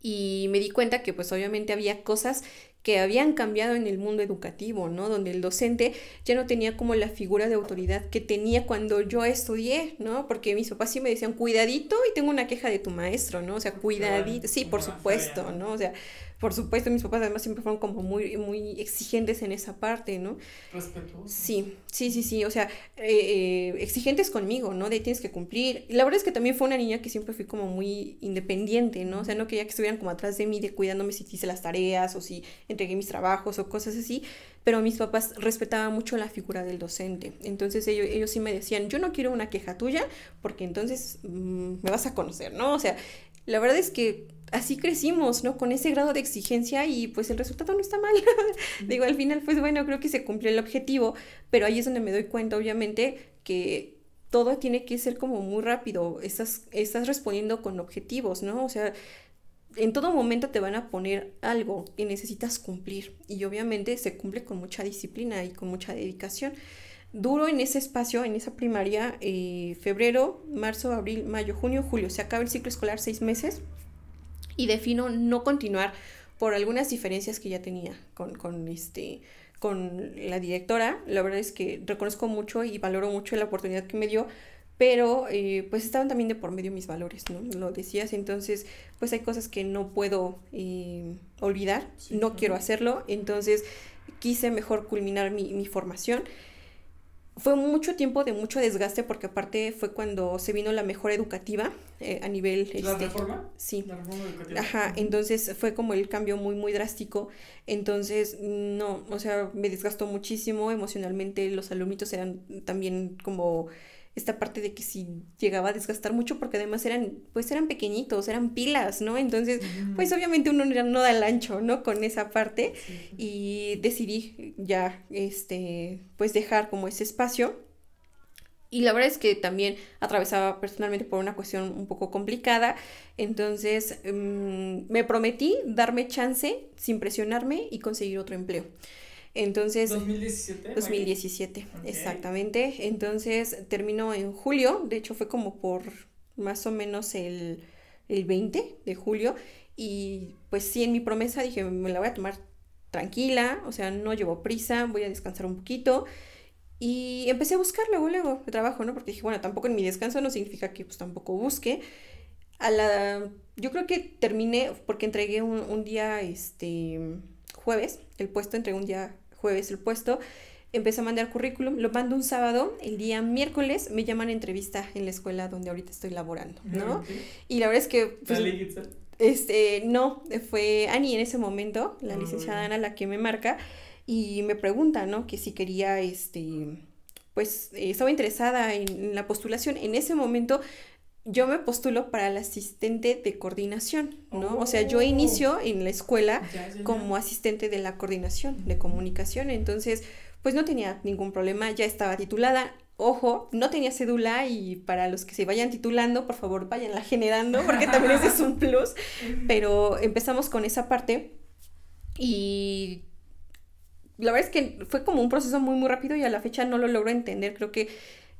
Speaker 2: Y me di cuenta que pues obviamente había cosas que habían cambiado en el mundo educativo, ¿no? Donde el docente ya no tenía como la figura de autoridad que tenía cuando yo estudié, ¿no? Porque mis papás sí me decían, cuidadito y tengo una queja de tu maestro, ¿no? O sea, cuidadito, sí, por supuesto, ¿no? O sea, por supuesto, mis papás además siempre fueron como muy, muy exigentes en esa parte, ¿no?
Speaker 1: Respetuosos.
Speaker 2: Sí, sí, sí, sí, o sea, eh, eh, exigentes conmigo, ¿no? De tienes que cumplir. Y la verdad es que también fue una niña que siempre fui como muy independiente, ¿no? O sea, no quería que estuvieran como atrás de mí, de cuidándome si hice las tareas o si entregué mis trabajos o cosas así, pero mis papás respetaban mucho la figura del docente. Entonces ellos, ellos sí me decían, yo no quiero una queja tuya porque entonces mm, me vas a conocer, ¿no? O sea, la verdad es que así crecimos, ¿no? Con ese grado de exigencia y pues el resultado no está mal. Digo, al final, pues bueno, creo que se cumplió el objetivo, pero ahí es donde me doy cuenta, obviamente, que todo tiene que ser como muy rápido, estás, estás respondiendo con objetivos, ¿no? O sea, en todo momento te van a poner algo que necesitas cumplir y obviamente se cumple con mucha disciplina y con mucha dedicación. Duro en ese espacio, en esa primaria, eh, febrero, marzo, abril, mayo, junio, julio. Se acaba el ciclo escolar seis meses y defino no continuar por algunas diferencias que ya tenía con, con, este, con la directora. La verdad es que reconozco mucho y valoro mucho la oportunidad que me dio, pero eh, pues estaban también de por medio mis valores, ¿no? Lo decías, entonces pues hay cosas que no puedo eh, olvidar, no quiero hacerlo, entonces quise mejor culminar mi, mi formación fue mucho tiempo de mucho desgaste porque aparte fue cuando se vino la mejora educativa eh, a nivel...
Speaker 1: ¿La
Speaker 2: este,
Speaker 1: reforma?
Speaker 2: Sí.
Speaker 1: La reforma educativa.
Speaker 2: Ajá, entonces fue como el cambio muy, muy drástico. Entonces, no, o sea, me desgastó muchísimo emocionalmente. Los alumnitos eran también como esta parte de que sí llegaba a desgastar mucho porque además eran, pues eran pequeñitos, eran pilas, ¿no? Entonces, pues obviamente uno no no da el ancho, ¿no? Con esa parte y decidí ya, este, pues dejar como ese espacio. Y la verdad es que también atravesaba personalmente por una cuestión un poco complicada, entonces mm, me prometí darme chance sin presionarme y conseguir otro empleo. Entonces,
Speaker 1: 2017.
Speaker 2: 2017,
Speaker 1: Ok.
Speaker 2: exactamente. Entonces terminó en julio, de hecho fue como por más o menos el, el 20 de julio. Y pues sí, en mi promesa dije, me la voy a tomar tranquila, o sea, no llevo prisa, voy a descansar un poquito. Y empecé a buscar luego, luego, de trabajo, ¿no? Porque dije, bueno, tampoco en mi descanso no significa que pues tampoco busque. A la, yo creo que terminé, porque entregué un, un día, este, jueves, el puesto, entregué un día jueves el puesto, empecé a mandar currículum, lo mando un sábado, el día miércoles me llaman a entrevista en la escuela donde ahorita estoy laborando, ¿no?
Speaker 1: Ok.
Speaker 2: Y la verdad es que, pues, este, no, fue Ani en ese momento, la
Speaker 1: Ah,
Speaker 2: licenciada. Ana, la que me marca y me pregunta, ¿no? Que si quería, este, pues, eh, estaba interesada en, en la postulación. En ese momento yo me postulo para la asistente de coordinación, ¿no? O sea, yo
Speaker 1: Oh.
Speaker 2: inicio en la escuela
Speaker 1: Ya, ya, ya.
Speaker 2: como asistente de la coordinación de comunicación. Entonces, pues no tenía ningún problema, ya estaba titulada. Ojo, no tenía cédula y para los que se vayan titulando, por favor, vayanla generando porque también ese es un plus. Pero empezamos con esa parte y la verdad es que fue como un proceso muy, muy rápido y a la fecha no lo logro entender. Creo que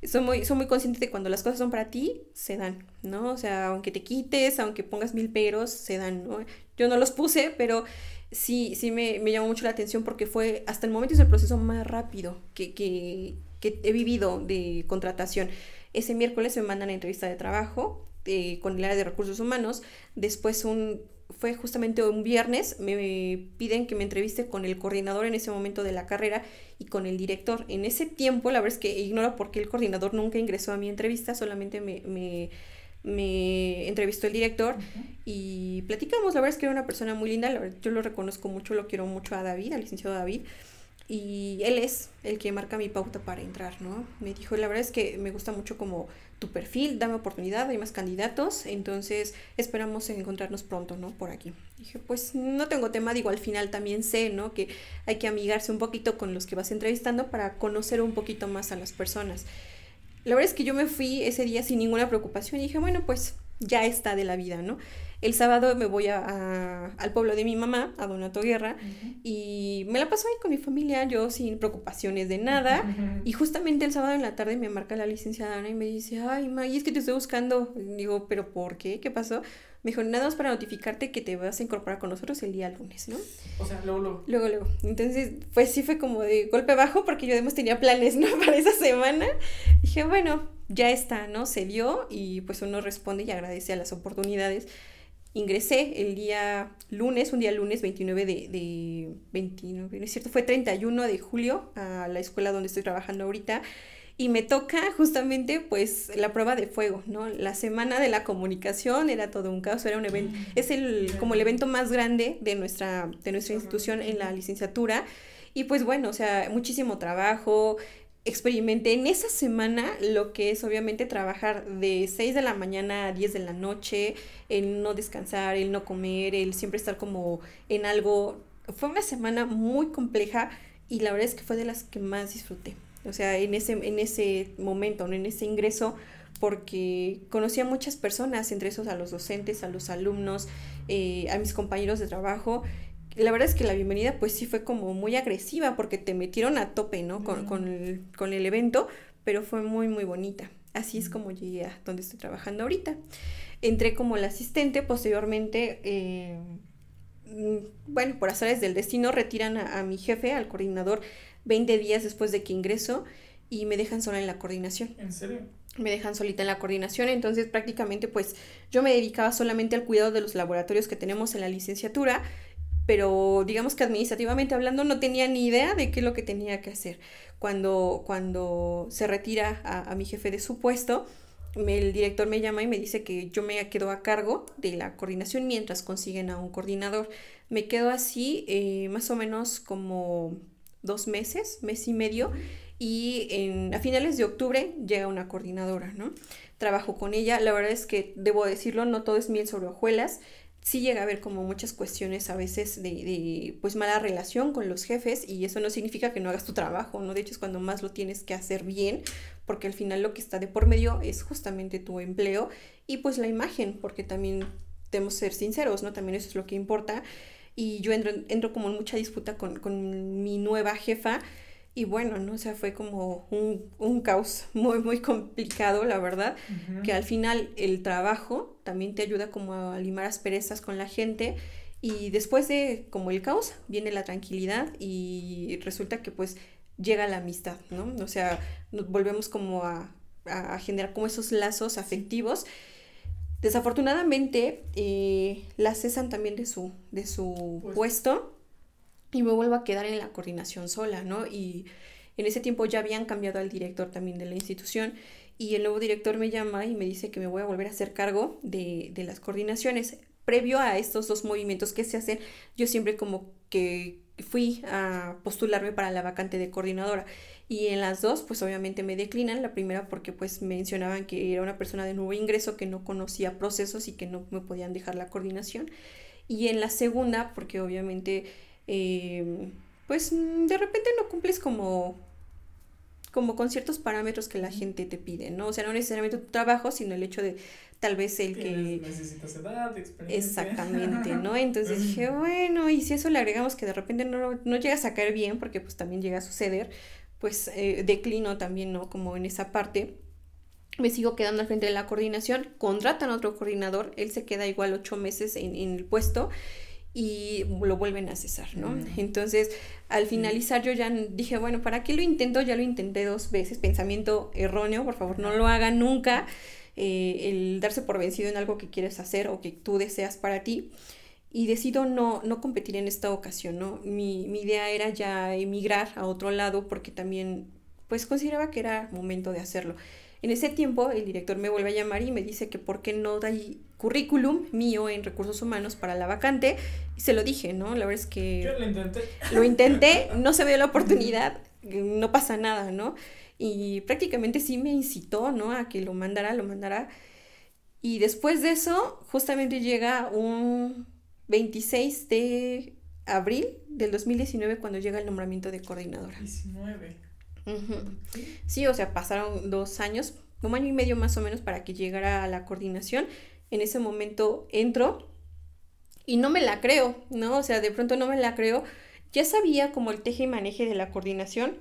Speaker 2: soy muy, soy muy consciente de cuando las cosas son para ti, se dan, ¿no? O sea, aunque te quites, aunque pongas mil peros, se dan, ¿no? Yo no los puse, pero sí, sí me, me llamó mucho la atención porque fue hasta el momento es el proceso más rápido que, que, que he vivido de contratación. Ese miércoles me mandan a entrevista de trabajo eh, con el área de recursos humanos. Después un fue justamente un viernes, me piden que me entreviste con el coordinador en ese momento de la carrera y con el director. En ese tiempo, la verdad es que ignoro por qué el coordinador nunca ingresó a mi entrevista, solamente me, me, me entrevistó el director y platicamos. La verdad es que era una persona muy linda, la verdad, yo lo reconozco mucho, lo quiero mucho a David, al licenciado David. Y él es el que marca mi pauta para entrar, ¿no? Me dijo, la verdad es que me gusta mucho como tu perfil, dame oportunidad, hay más candidatos, entonces esperamos encontrarnos pronto, ¿no? Por aquí. Dije, pues no tengo tema, digo, al final también sé, ¿no? Que hay que amigarse un poquito con los que vas entrevistando para conocer un poquito más a las personas. La verdad es que yo me fui ese día sin ninguna preocupación y dije, bueno, pues ya está de la vida, ¿no? El sábado me voy a, a- al pueblo de mi mamá, a Donato Guerra, y me la paso ahí con mi familia, yo sin preocupaciones de nada. Y justamente el sábado en la tarde me marca la licenciada Ana y me dice, ay, Maggie, es que te estoy buscando. Digo, ¿pero por qué? ¿Qué pasó? Me dijo, nada más para notificarte que te vas a incorporar con nosotros el día lunes, ¿no?
Speaker 1: O sea, luego, luego.
Speaker 2: Luego, luego. Entonces, pues sí fue como de golpe bajo porque yo además tenía planes, ¿no? Para esa semana. Dije, bueno, ya está, ¿no? Se dio y pues uno responde y agradece a las oportunidades. Ingresé el día lunes, un día lunes 29 de, de 29, ¿no es cierto? Fue 31 de julio a la escuela donde estoy trabajando ahorita y me toca justamente pues la prueba de fuego, ¿no? La semana de la comunicación era todo un caos, era un evento, es el como el evento más grande de nuestra de nuestra institución en la licenciatura y pues bueno, o sea, muchísimo trabajo, experimenté en esa semana lo que es obviamente trabajar de 6 de la mañana a 10 de la noche, el no descansar, el no comer, el siempre estar como en algo. Fue una semana muy compleja y la verdad es que fue de las que más disfruté. O sea, en ese, en ese momento, en ese ingreso, porque conocí a muchas personas, entre esos a los docentes, a los alumnos, eh, a mis compañeros de trabajo. La verdad es que la bienvenida pues sí fue como muy agresiva porque te metieron a tope, ¿no? Con, con, el, con el evento, pero fue muy, muy bonita. Así es como llegué a donde estoy trabajando ahorita. Entré como la asistente, posteriormente, eh, bueno, por azares del destino, retiran a, a, mi jefe, al coordinador, 20 días después de que ingreso y me dejan sola en la coordinación.
Speaker 1: ¿En serio?
Speaker 2: Me dejan solita en la coordinación, entonces prácticamente pues yo me dedicaba solamente al cuidado de los laboratorios que tenemos en la licenciatura pero digamos que administrativamente hablando no tenía ni idea de qué es lo que tenía que hacer. Cuando, cuando se retira a, mi jefe de su puesto, el director me llama y me dice que yo me quedo a cargo de la coordinación mientras consiguen a un coordinador. Me quedo así eh, más o menos como dos meses, mes y medio, y en, a finales de octubre llega una coordinadora, ¿no? Trabajo con ella, la verdad es que debo decirlo, no todo es miel sobre hojuelas, sí llega a haber como muchas cuestiones a veces de, de, pues mala relación con los jefes y eso no significa que no hagas tu trabajo, ¿no? De hecho es cuando más lo tienes que hacer bien, porque al final lo que está de por medio es justamente tu empleo y pues la imagen, porque también tenemos que ser sinceros, ¿no? También eso es lo que importa y yo entro, entro como en mucha disputa con, con mi nueva jefa y bueno, ¿no? O sea, fue como un, un caos muy, muy complicado, la verdad, que al final el trabajo también te ayuda como a limar asperezas con la gente y después de como el caos viene la tranquilidad y resulta que pues llega la amistad, ¿no? O sea, nos volvemos como a, a generar como esos lazos afectivos. Desafortunadamente, eh, la cesan también de su, de su pues puesto y me vuelvo a quedar en la coordinación sola, ¿no? Y en ese tiempo ya habían cambiado al director también de la institución y el nuevo director me llama y me dice que me voy a volver a hacer cargo de, de las coordinaciones. Previo a estos dos movimientos que se hacen, yo siempre como que fui a postularme para la vacante de coordinadora y en las dos pues obviamente me declinan la primera porque pues mencionaban que era una persona de nuevo ingreso que no conocía procesos y que no me podían dejar la coordinación y en la segunda porque obviamente Em, pues mm, de repente no cumples como como con ciertos parámetros que la gente te pide, ¿no? O sea, no necesariamente tu trabajo, sino el hecho de tal vez el que...
Speaker 1: Necesitas edad, experiencia.
Speaker 2: Exactamente, ¿no? Entonces dije, bueno, y si eso le agregamos que de repente no, no llegas a caer bien, porque pues también llega a suceder, pues eh, declino también, ¿no? Como en esa parte. Me sigo quedando al frente de la coordinación, contratan a otro coordinador, él se queda igual ocho meses en, en el puesto y lo vuelven a cesar, ¿no? Entonces, al finalizar yo ya dije, bueno, ¿para qué lo intento? Ya lo intenté dos veces, pensamiento erróneo, por favor, no lo hagan nunca, eh, el darse por vencido en algo que quieres hacer o que tú deseas para ti. Y decido no, no competir en esta ocasión, ¿no? Mi, mi idea era ya emigrar a otro lado porque también, pues, consideraba que era momento de hacerlo. En ese tiempo el director me vuelve a llamar y me dice que por qué no currículum mío en recursos humanos para la vacante y se lo dije, ¿no? La verdad es que...
Speaker 1: Yo lo intenté.
Speaker 2: Lo intenté, no se ve la oportunidad, no pasa nada, ¿no? Y prácticamente sí me incitó, ¿no? A que lo mandara, lo mandara. Y después de eso, justamente llega un 26 de abril del 2019 cuando llega el nombramiento de coordinadora.
Speaker 1: 19.
Speaker 2: Sí, o sea, pasaron dos años, un año y medio más o menos para que llegara a la coordinación. En ese momento entro y no me la creo, ¿no? O sea, de pronto no me la creo. Ya sabía como el teje y maneje de la coordinación,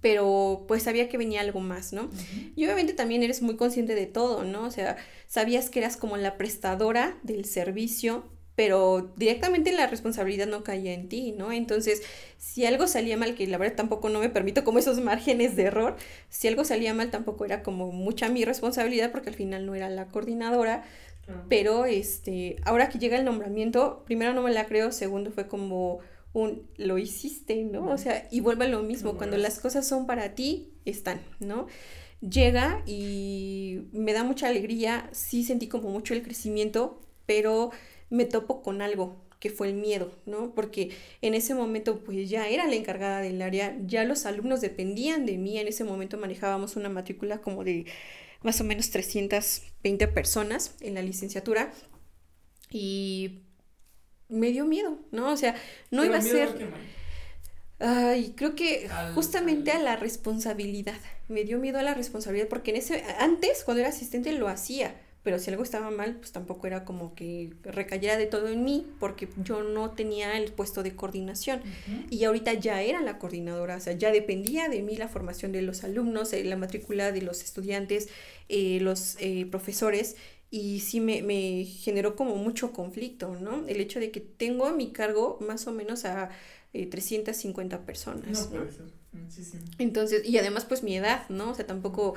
Speaker 2: pero pues sabía que venía algo más, ¿no? Y obviamente también eres muy consciente de todo, ¿no? O sea, sabías que eras como la prestadora del servicio, pero directamente la responsabilidad no caía en ti, ¿no? Entonces, si algo salía mal, que la verdad tampoco no me permito como esos márgenes de error, si algo salía mal tampoco era como mucha mi responsabilidad porque al final no era la coordinadora, pero este, ahora que llega el nombramiento, primero no me la creo, segundo fue como un lo hiciste, ¿no? O sea, y vuelve a lo mismo, cuando las cosas son para ti, están, ¿no? Llega y me da mucha alegría, sí sentí como mucho el crecimiento, pero me topo con algo que fue el miedo, ¿no? Porque en ese momento pues ya era la encargada del área, ya los alumnos dependían de mí, en ese momento manejábamos una matrícula como de más o menos 320 personas en la licenciatura y me dio miedo, ¿no? O sea, no iba a ser... Ay, creo que justamente a la responsabilidad. Me dio miedo a la responsabilidad porque en ese antes cuando era asistente lo hacía, pero si algo estaba mal, pues tampoco era como que recayera de todo en mí, porque yo no tenía el puesto de coordinación. Y ahorita ya era la coordinadora, o sea, ya dependía de mí la formación de los alumnos, eh, la matrícula de los estudiantes, eh, los eh, profesores, y sí me, me, generó como mucho conflicto, ¿no? El hecho de que tengo a mi cargo más o menos a 350 personas.
Speaker 1: No, puede ser, muchísimo.
Speaker 2: Entonces, y además pues mi edad, ¿no? O sea, tampoco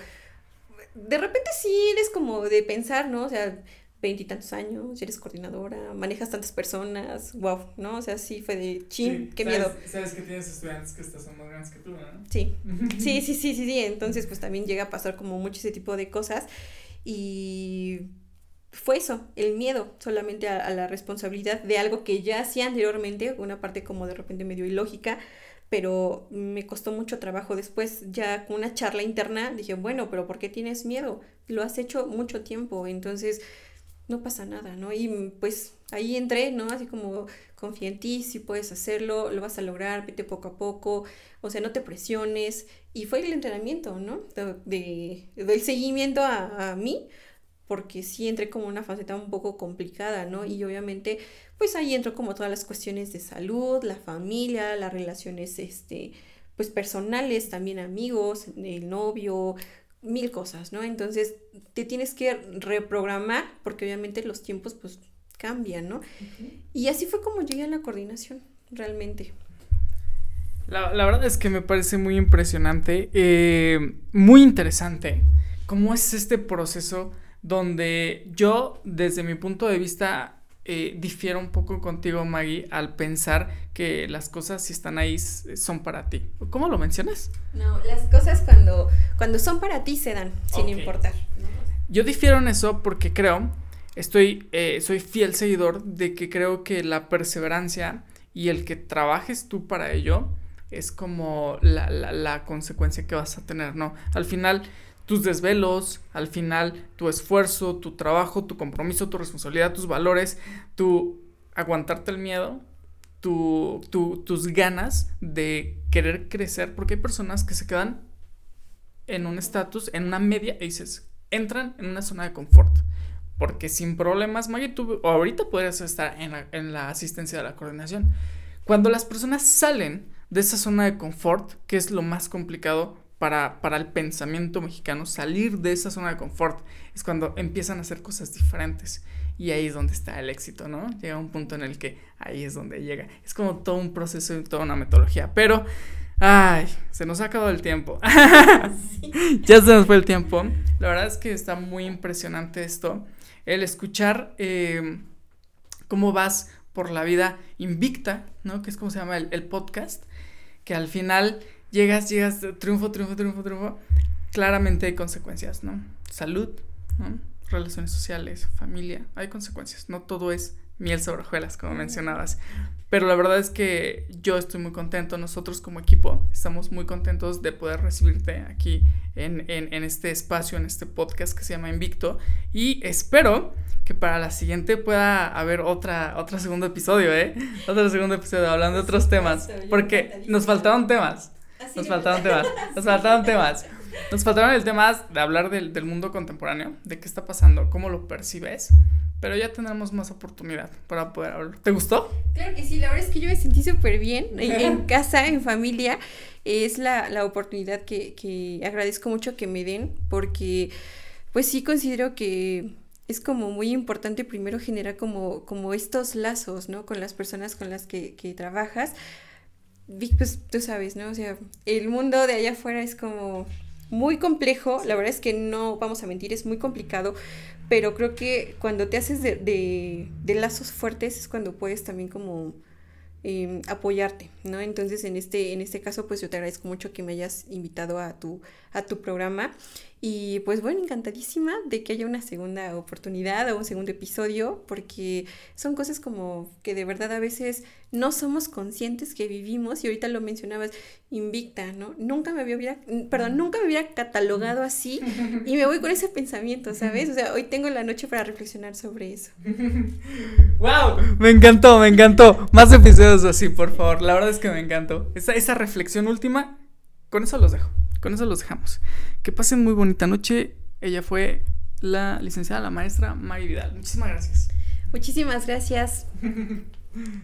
Speaker 2: de repente sí eres como de pensar, ¿no? O sea, veintitantos años, eres coordinadora, manejas tantas personas, wow, ¿no? O sea, sí fue de chin, qué miedo.
Speaker 1: Sabes que tienes estudiantes que son más grandes que tú, ¿no?
Speaker 2: Sí. sí, sí, sí, sí, sí, entonces pues también llega a pasar como mucho ese tipo de cosas y fue eso, el miedo solamente a, la responsabilidad de algo que ya hacía anteriormente, una parte como de repente medio ilógica, pero me costó mucho trabajo después, ya con una charla interna, dije, bueno, pero ¿por qué tienes miedo? Lo has hecho mucho tiempo, entonces no pasa nada, ¿no? Y pues ahí entré, ¿no? Así como confía en ti, si puedes hacerlo, lo vas a lograr, vete poco a poco, o sea, no te presiones. Y fue el entrenamiento, ¿no? De, del seguimiento a, a mí, porque sí entré como una faceta un poco complicada, ¿no? Y obviamente, pues ahí entro como todas las cuestiones de salud, la familia, las relaciones, este, pues personales, también amigos, el novio, mil cosas, ¿no? Entonces te tienes que reprogramar porque obviamente los tiempos pues cambian, ¿no? Y así fue como llegué a la coordinación, realmente.
Speaker 1: La, verdad es que me parece muy impresionante, eh, muy interesante, cómo es este proceso donde yo, desde mi punto de vista, eh, difiero un poco contigo, Maggie, al pensar que las cosas si están ahí son para ti. ¿Cómo lo mencionas?
Speaker 2: No, las cosas cuando, cuando son para ti se dan, sin importar.
Speaker 1: Yo difiero en eso porque creo, estoy, eh, soy fiel seguidor de que creo que la perseverancia y el que trabajes tú para ello es como la, la, la consecuencia que vas a tener, ¿no? Al final tus desvelos, al final tu esfuerzo, tu trabajo, tu compromiso, tu responsabilidad, tus valores, tu aguantarte el miedo, tu, tus ganas de querer crecer, porque hay personas que se quedan en un estatus, en una media, y dices, entran en una zona de confort. Porque sin problemas, Maggie, tú ahorita podrías estar en la, en la asistencia de la coordinación. Cuando las personas salen de esa zona de confort, que es lo más complicado, para, el pensamiento mexicano, salir de esa zona de confort es cuando empiezan a hacer cosas diferentes. Y ahí es donde está el éxito, ¿no? Llega un punto en el que ahí es donde llega. Es como todo un proceso y toda una metodología. Pero, ay, se nos ha acabado el tiempo. ya se nos fue el tiempo. La verdad es que está muy impresionante esto. El escuchar eh, cómo vas por la vida invicta, ¿no? Que es como se llama el, el podcast. Que al final llegas, llegas, triunfo, triunfo, triunfo, triunfo, claramente hay consecuencias, ¿no? Salud, ¿no? Relaciones sociales, familia, hay consecuencias, no todo es miel sobre hojuelas, como mencionabas. Pero la verdad es que yo estoy muy contento, nosotros como equipo estamos muy contentos de poder recibirte aquí en, en, este espacio, en este podcast que se llama Invicto. Y espero que para la siguiente pueda haber otra, otro segundo episodio, ¿eh? Otro segundo episodio hablando de otros temas, porque nos faltaron temas nos faltaron temas. Nos faltaron temas. Nos faltaron el tema de hablar del, mundo contemporáneo, de qué está pasando, cómo lo percibes. Pero ya tendremos más oportunidad para poder hablar. ¿Te gustó?
Speaker 2: Claro que sí, la verdad es que yo me sentí súper bien en, casa, en familia. Es la, oportunidad que, que agradezco mucho que me den porque pues sí considero que es como muy importante primero generar como, como estos lazos, ¿no? Con las personas con las que, que trabajas pues tú sabes, ¿no? O sea, el mundo de allá afuera es como muy complejo, la verdad es que no vamos a mentir, es muy complicado, pero creo que cuando te haces de, de, lazos fuertes es cuando puedes también como em, apoyarte, ¿no? Entonces en este, en este caso pues yo te agradezco mucho que me hayas invitado a tu, a tu programa y pues bueno, encantadísima de que haya una segunda oportunidad o un segundo episodio, porque son cosas como que de verdad a veces no somos conscientes que vivimos, y ahorita lo mencionabas, invicta, ¿no? Nunca me había, perdón, nunca me hubiera catalogado así, y me voy con ese pensamiento, ¿sabes? O sea, hoy tengo la noche para reflexionar sobre eso.
Speaker 1: ¡Wow! Me encantó, me encantó. Más episodios así, por favor. La verdad es que me encantó. Esa, esa reflexión última, con eso los dejo. Con eso los dejamos. Que pasen muy bonita noche. Ella fue la licenciada, la maestra Maggie Vidal. Muchísimas gracias.
Speaker 2: Muchísimas gracias.